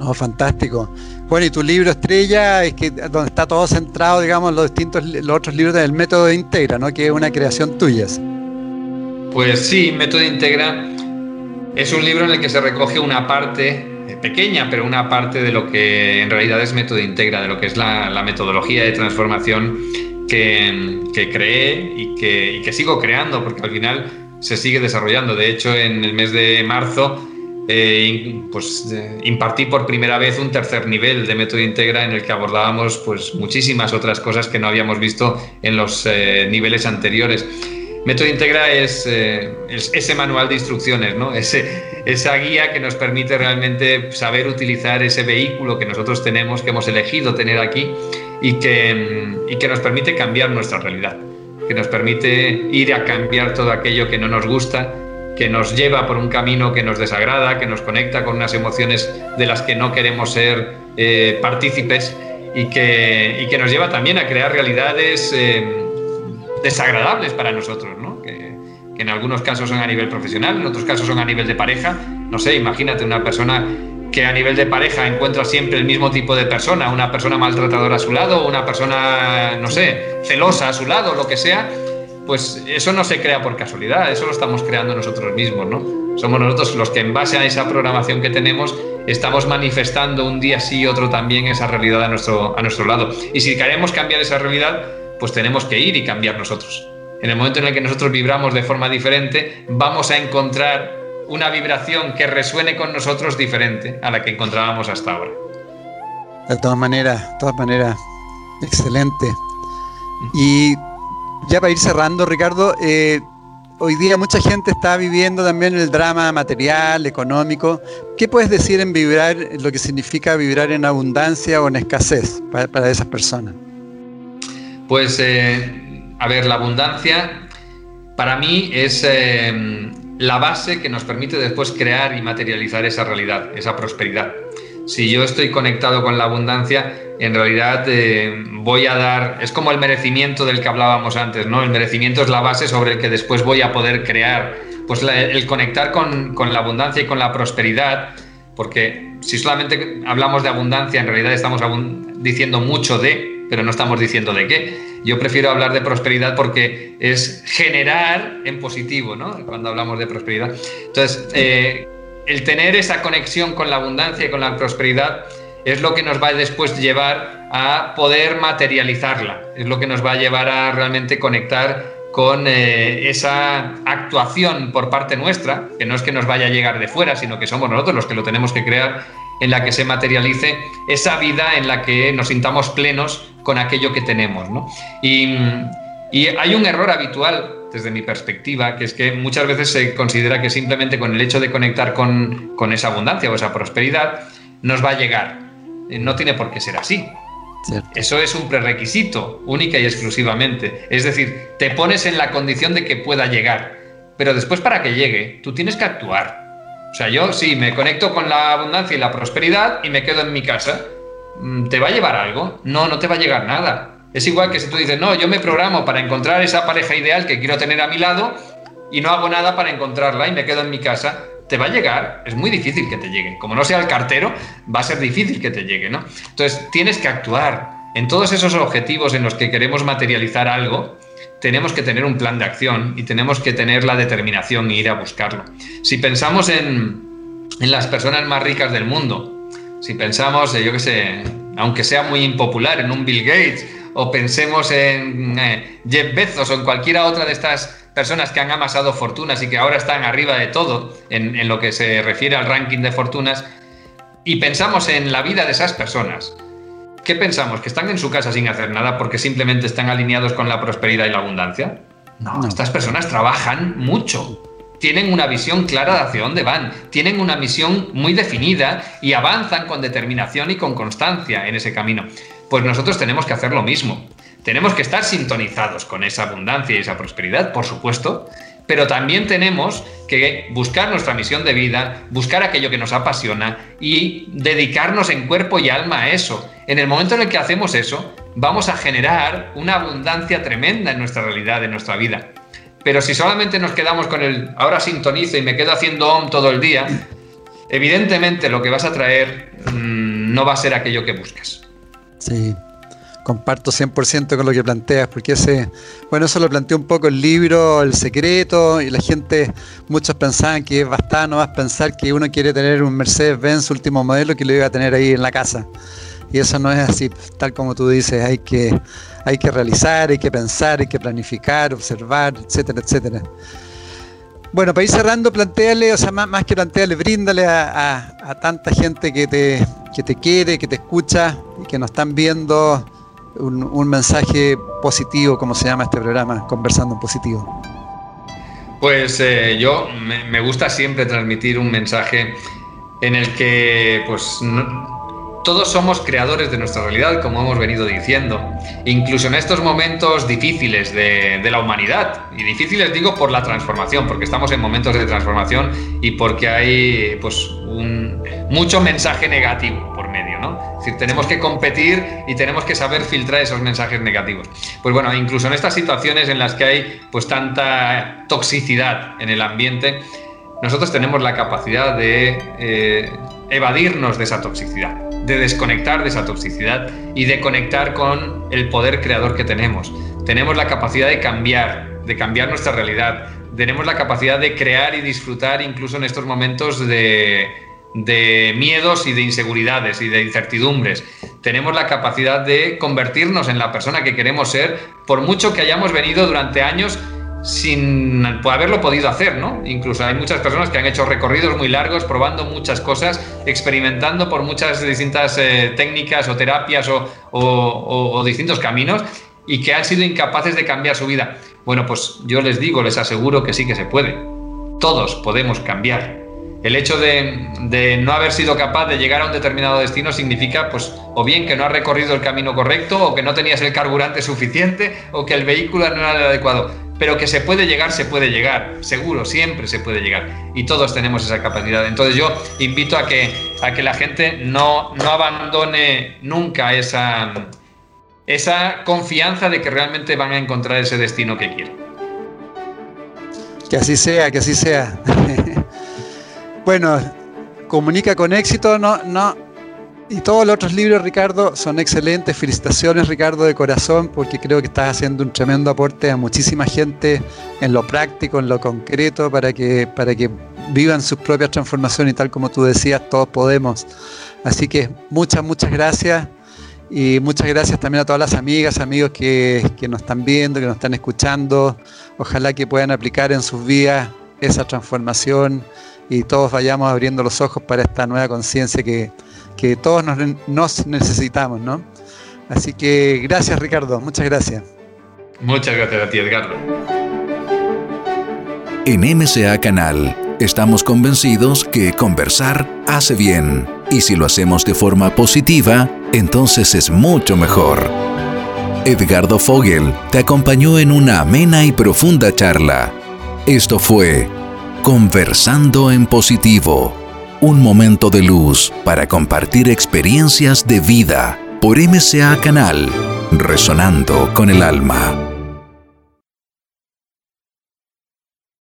No, fantástico. Bueno, y tu libro estrella es que donde está todo centrado, digamos, los distintos, los otros libros del método de Integra, ¿no? Que es una creación tuya. Pues sí, Método Integra es un libro en el que se recoge una parte eh, pequeña, pero una parte de lo que en realidad es Método Integra, de lo que es la, metodología de transformación que, que creé y que, y que sigo creando, porque al final se sigue desarrollando. De hecho, en el mes de marzo eh, pues, impartí por primera vez un tercer nivel de método integra en el que abordábamos pues, muchísimas otras cosas que no habíamos visto en los eh, niveles anteriores. Método Integra es, eh, ese manual de instrucciones, ¿no? ese, esa guía que nos permite realmente saber utilizar ese vehículo que nosotros tenemos, que hemos elegido tener aquí y que, y que nos permite cambiar nuestra realidad, que nos permite ir a cambiar todo aquello que no nos gusta que nos lleva por un camino que nos desagrada, que nos conecta con unas emociones de las que no queremos ser eh, partícipes y que, y que, nos lleva también a crear realidades eh, desagradables para nosotros, ¿no? que, que, en algunos casos son a nivel profesional, en otros casos son a nivel de pareja. No sé, imagínate una persona que a nivel de pareja encuentra siempre el mismo tipo de persona, una persona maltratadora a su lado, una persona, no sé, celosa a su lado, lo que sea, pues eso no se crea por casualidad, eso lo estamos creando nosotros mismos, ¿no? Somos nosotros los que en base a esa programación que tenemos estamos manifestando un día sí y otro también esa realidad a nuestro, a nuestro lado. Y si queremos cambiar esa realidad, pues tenemos que ir y cambiar nosotros. En el momento en el que nosotros vibramos de forma diferente, vamos a encontrar una vibración que resuene con nosotros diferente a la que encontrábamos hasta ahora. De todas maneras, de todas maneras, excelente. Y ya para ir cerrando, Ricardo, eh, hoy día mucha gente está viviendo también el drama material, económico. ¿Qué puedes decir en vibrar, lo que significa vibrar en abundancia o en escasez para, esas personas? Pues, eh, a ver, la abundancia para mí es eh, la base que nos permite después crear y materializar esa realidad, esa prosperidad. Si yo estoy conectado con la abundancia, en realidad eh, voy a dar, es como el merecimiento del que hablábamos antes, ¿no? El merecimiento es la base sobre el que después voy a poder crear. Pues el conectar con, con la abundancia y con la prosperidad, porque si solamente hablamos de abundancia, en realidad estamos diciendo mucho de, pero no estamos diciendo de qué. Yo prefiero hablar de prosperidad porque es generar en positivo, ¿no? Cuando hablamos de prosperidad. Entonces, eh, el tener esa conexión con la abundancia y con la prosperidad es lo que nos va después llevar a poder materializarla, es lo que nos va a llevar a realmente conectar con eh, esa actuación por parte nuestra, que no es que nos vaya a llegar de fuera, sino que somos nosotros los que lo tenemos que crear, en la que se materialice esa vida en la que nos sintamos plenos con aquello que tenemos. Y hay un error habitual desde mi perspectiva, que es que muchas veces se considera que simplemente con el hecho de conectar con, con esa abundancia o esa prosperidad nos va a llegar eh, no tiene por qué ser así. Eso es un prerequisito, única y exclusivamente. Es decir, te pones en la condición de que pueda llegar, pero después para que llegue, tú tienes que actuar. O sea, yo sí, me conecto con la abundancia y la prosperidad y me quedo en mi casa. Mm, ¿Te va a llevar algo? No, no te va a llegar nada. Es igual que si tú dices, no, yo me programo para encontrar esa pareja ideal que quiero tener a mi lado y no hago nada para encontrarla y me quedo en mi casa te va a llegar, es muy difícil que te llegue. Como no sea el cartero, va a ser difícil que te llegue, ¿no? Entonces, tienes que actuar. En todos esos objetivos en los que queremos materializar algo, tenemos que tener un plan de acción y tenemos que tener la determinación e ir a buscarlo. Si pensamos en, en las personas más ricas del mundo, si pensamos, yo qué sé, aunque sea muy impopular, en un Bill Gates, o pensemos en eh, Jeff Bezos o en cualquiera otra de estas personas que han amasado fortunas y que ahora están arriba de todo en, lo que se refiere al ranking de fortunas, y pensamos en la vida de esas personas, ¿qué pensamos? ¿Que están en su casa sin hacer nada porque simplemente están alineados con la prosperidad y la abundancia? No, estas personas trabajan mucho. Tienen una visión clara de hacia dónde van, tienen una misión muy definida y avanzan con determinación y con constancia en ese camino. Pues nosotros tenemos que hacer lo mismo. Tenemos que estar sintonizados con esa abundancia y esa prosperidad, por supuesto, pero también tenemos que buscar nuestra misión de vida, buscar aquello que nos apasiona y dedicarnos en cuerpo y alma a eso. En el momento en el que hacemos eso, vamos a generar una abundancia tremenda en nuestra realidad, en nuestra vida. Pero si solamente nos quedamos con el ahora sintonizo y me quedo haciendo OM todo el día, evidentemente lo que vas a traer mm, no va a ser aquello que buscas. Sí, comparto 100% con lo que planteas, porque ese, bueno, eso lo planteó un poco el libro El Secreto, y la gente, muchos pensaban que bastaba nomás pensar que uno quiere tener un Mercedes-Benz último modelo que lo iba a tener ahí en la casa. Y eso no es así, tal como tú dices, hay que, hay que realizar, hay que pensar, hay que planificar, observar, etcétera, etcétera. Bueno, para ir cerrando, planteale, o sea, más, que plantearle, bríndale a, a, tanta gente que te, que te quiere, que te escucha y que nos están viendo un, mensaje positivo, como se llama este programa, Conversando en Positivo? Pues eh, yo me, gusta siempre transmitir un mensaje en el que pues todos somos creadores de nuestra realidad, como hemos venido diciendo, incluso en estos momentos difíciles de, la humanidad. Y difíciles digo por la transformación, porque estamos en momentos de transformación y porque hay pues un, mucho mensaje negativo por medio, ¿no? Es decir, tenemos que competir y tenemos que saber filtrar esos mensajes negativos. Pues bueno, incluso en estas situaciones en las que hay pues tanta toxicidad en el ambiente, nosotros tenemos la capacidad de eh, evadirnos de esa toxicidad, de desconectar de esa toxicidad y de conectar con el poder creador que tenemos. Tenemos la capacidad de cambiar, de cambiar nuestra realidad. Tenemos la capacidad de crear y disfrutar incluso en estos momentos de, miedos y de inseguridades y de incertidumbres. Tenemos la capacidad de convertirnos en la persona que queremos ser, por mucho que hayamos venido durante años sin haberlo podido hacer, ¿no? Incluso hay muchas personas que han hecho recorridos muy largos, probando muchas cosas, experimentando por muchas distintas eh, técnicas o terapias o, distintos caminos y que han sido incapaces de cambiar su vida. Bueno, pues yo les digo, les aseguro que sí que se puede. Todos podemos cambiar. El hecho de, no haber sido capaz de llegar a un determinado destino significa, pues, o bien que no has recorrido el camino correcto, o que no tenías el carburante suficiente, o que el vehículo no era el adecuado. Pero que se puede llegar, se puede llegar. Seguro, siempre se puede llegar. Y todos tenemos esa capacidad. Entonces yo invito a que, a que la gente no, no abandone nunca esa, esa confianza de que realmente van a encontrar ese destino que quieren. Que así sea, que así sea. bueno, comunica con éxito, no, no. Y todos los otros libros, Ricardo, son excelentes. Felicitaciones, Ricardo, de corazón, porque creo que estás haciendo un tremendo aporte a muchísima gente en lo práctico, en lo concreto, para que, para que vivan sus propias transformaciones y tal como tú decías, todos podemos. Así que muchas, muchas gracias. Y muchas gracias también a todas las amigas, amigos que, nos están viendo, que nos están escuchando. Ojalá que puedan aplicar en sus vidas esa transformación y todos vayamos abriendo los ojos para esta nueva conciencia que, todos nos, nos, necesitamos, ¿no? Así que gracias Ricardo, muchas gracias. Muchas gracias a ti Edgardo. En MCA Canal estamos convencidos que conversar hace bien y si lo hacemos de forma positiva, entonces es mucho mejor. Edgardo Fogel te acompañó en una amena y profunda charla. Esto fue Conversando en Positivo, un momento de luz para compartir experiencias de vida por MCA Canal, resonando con el alma.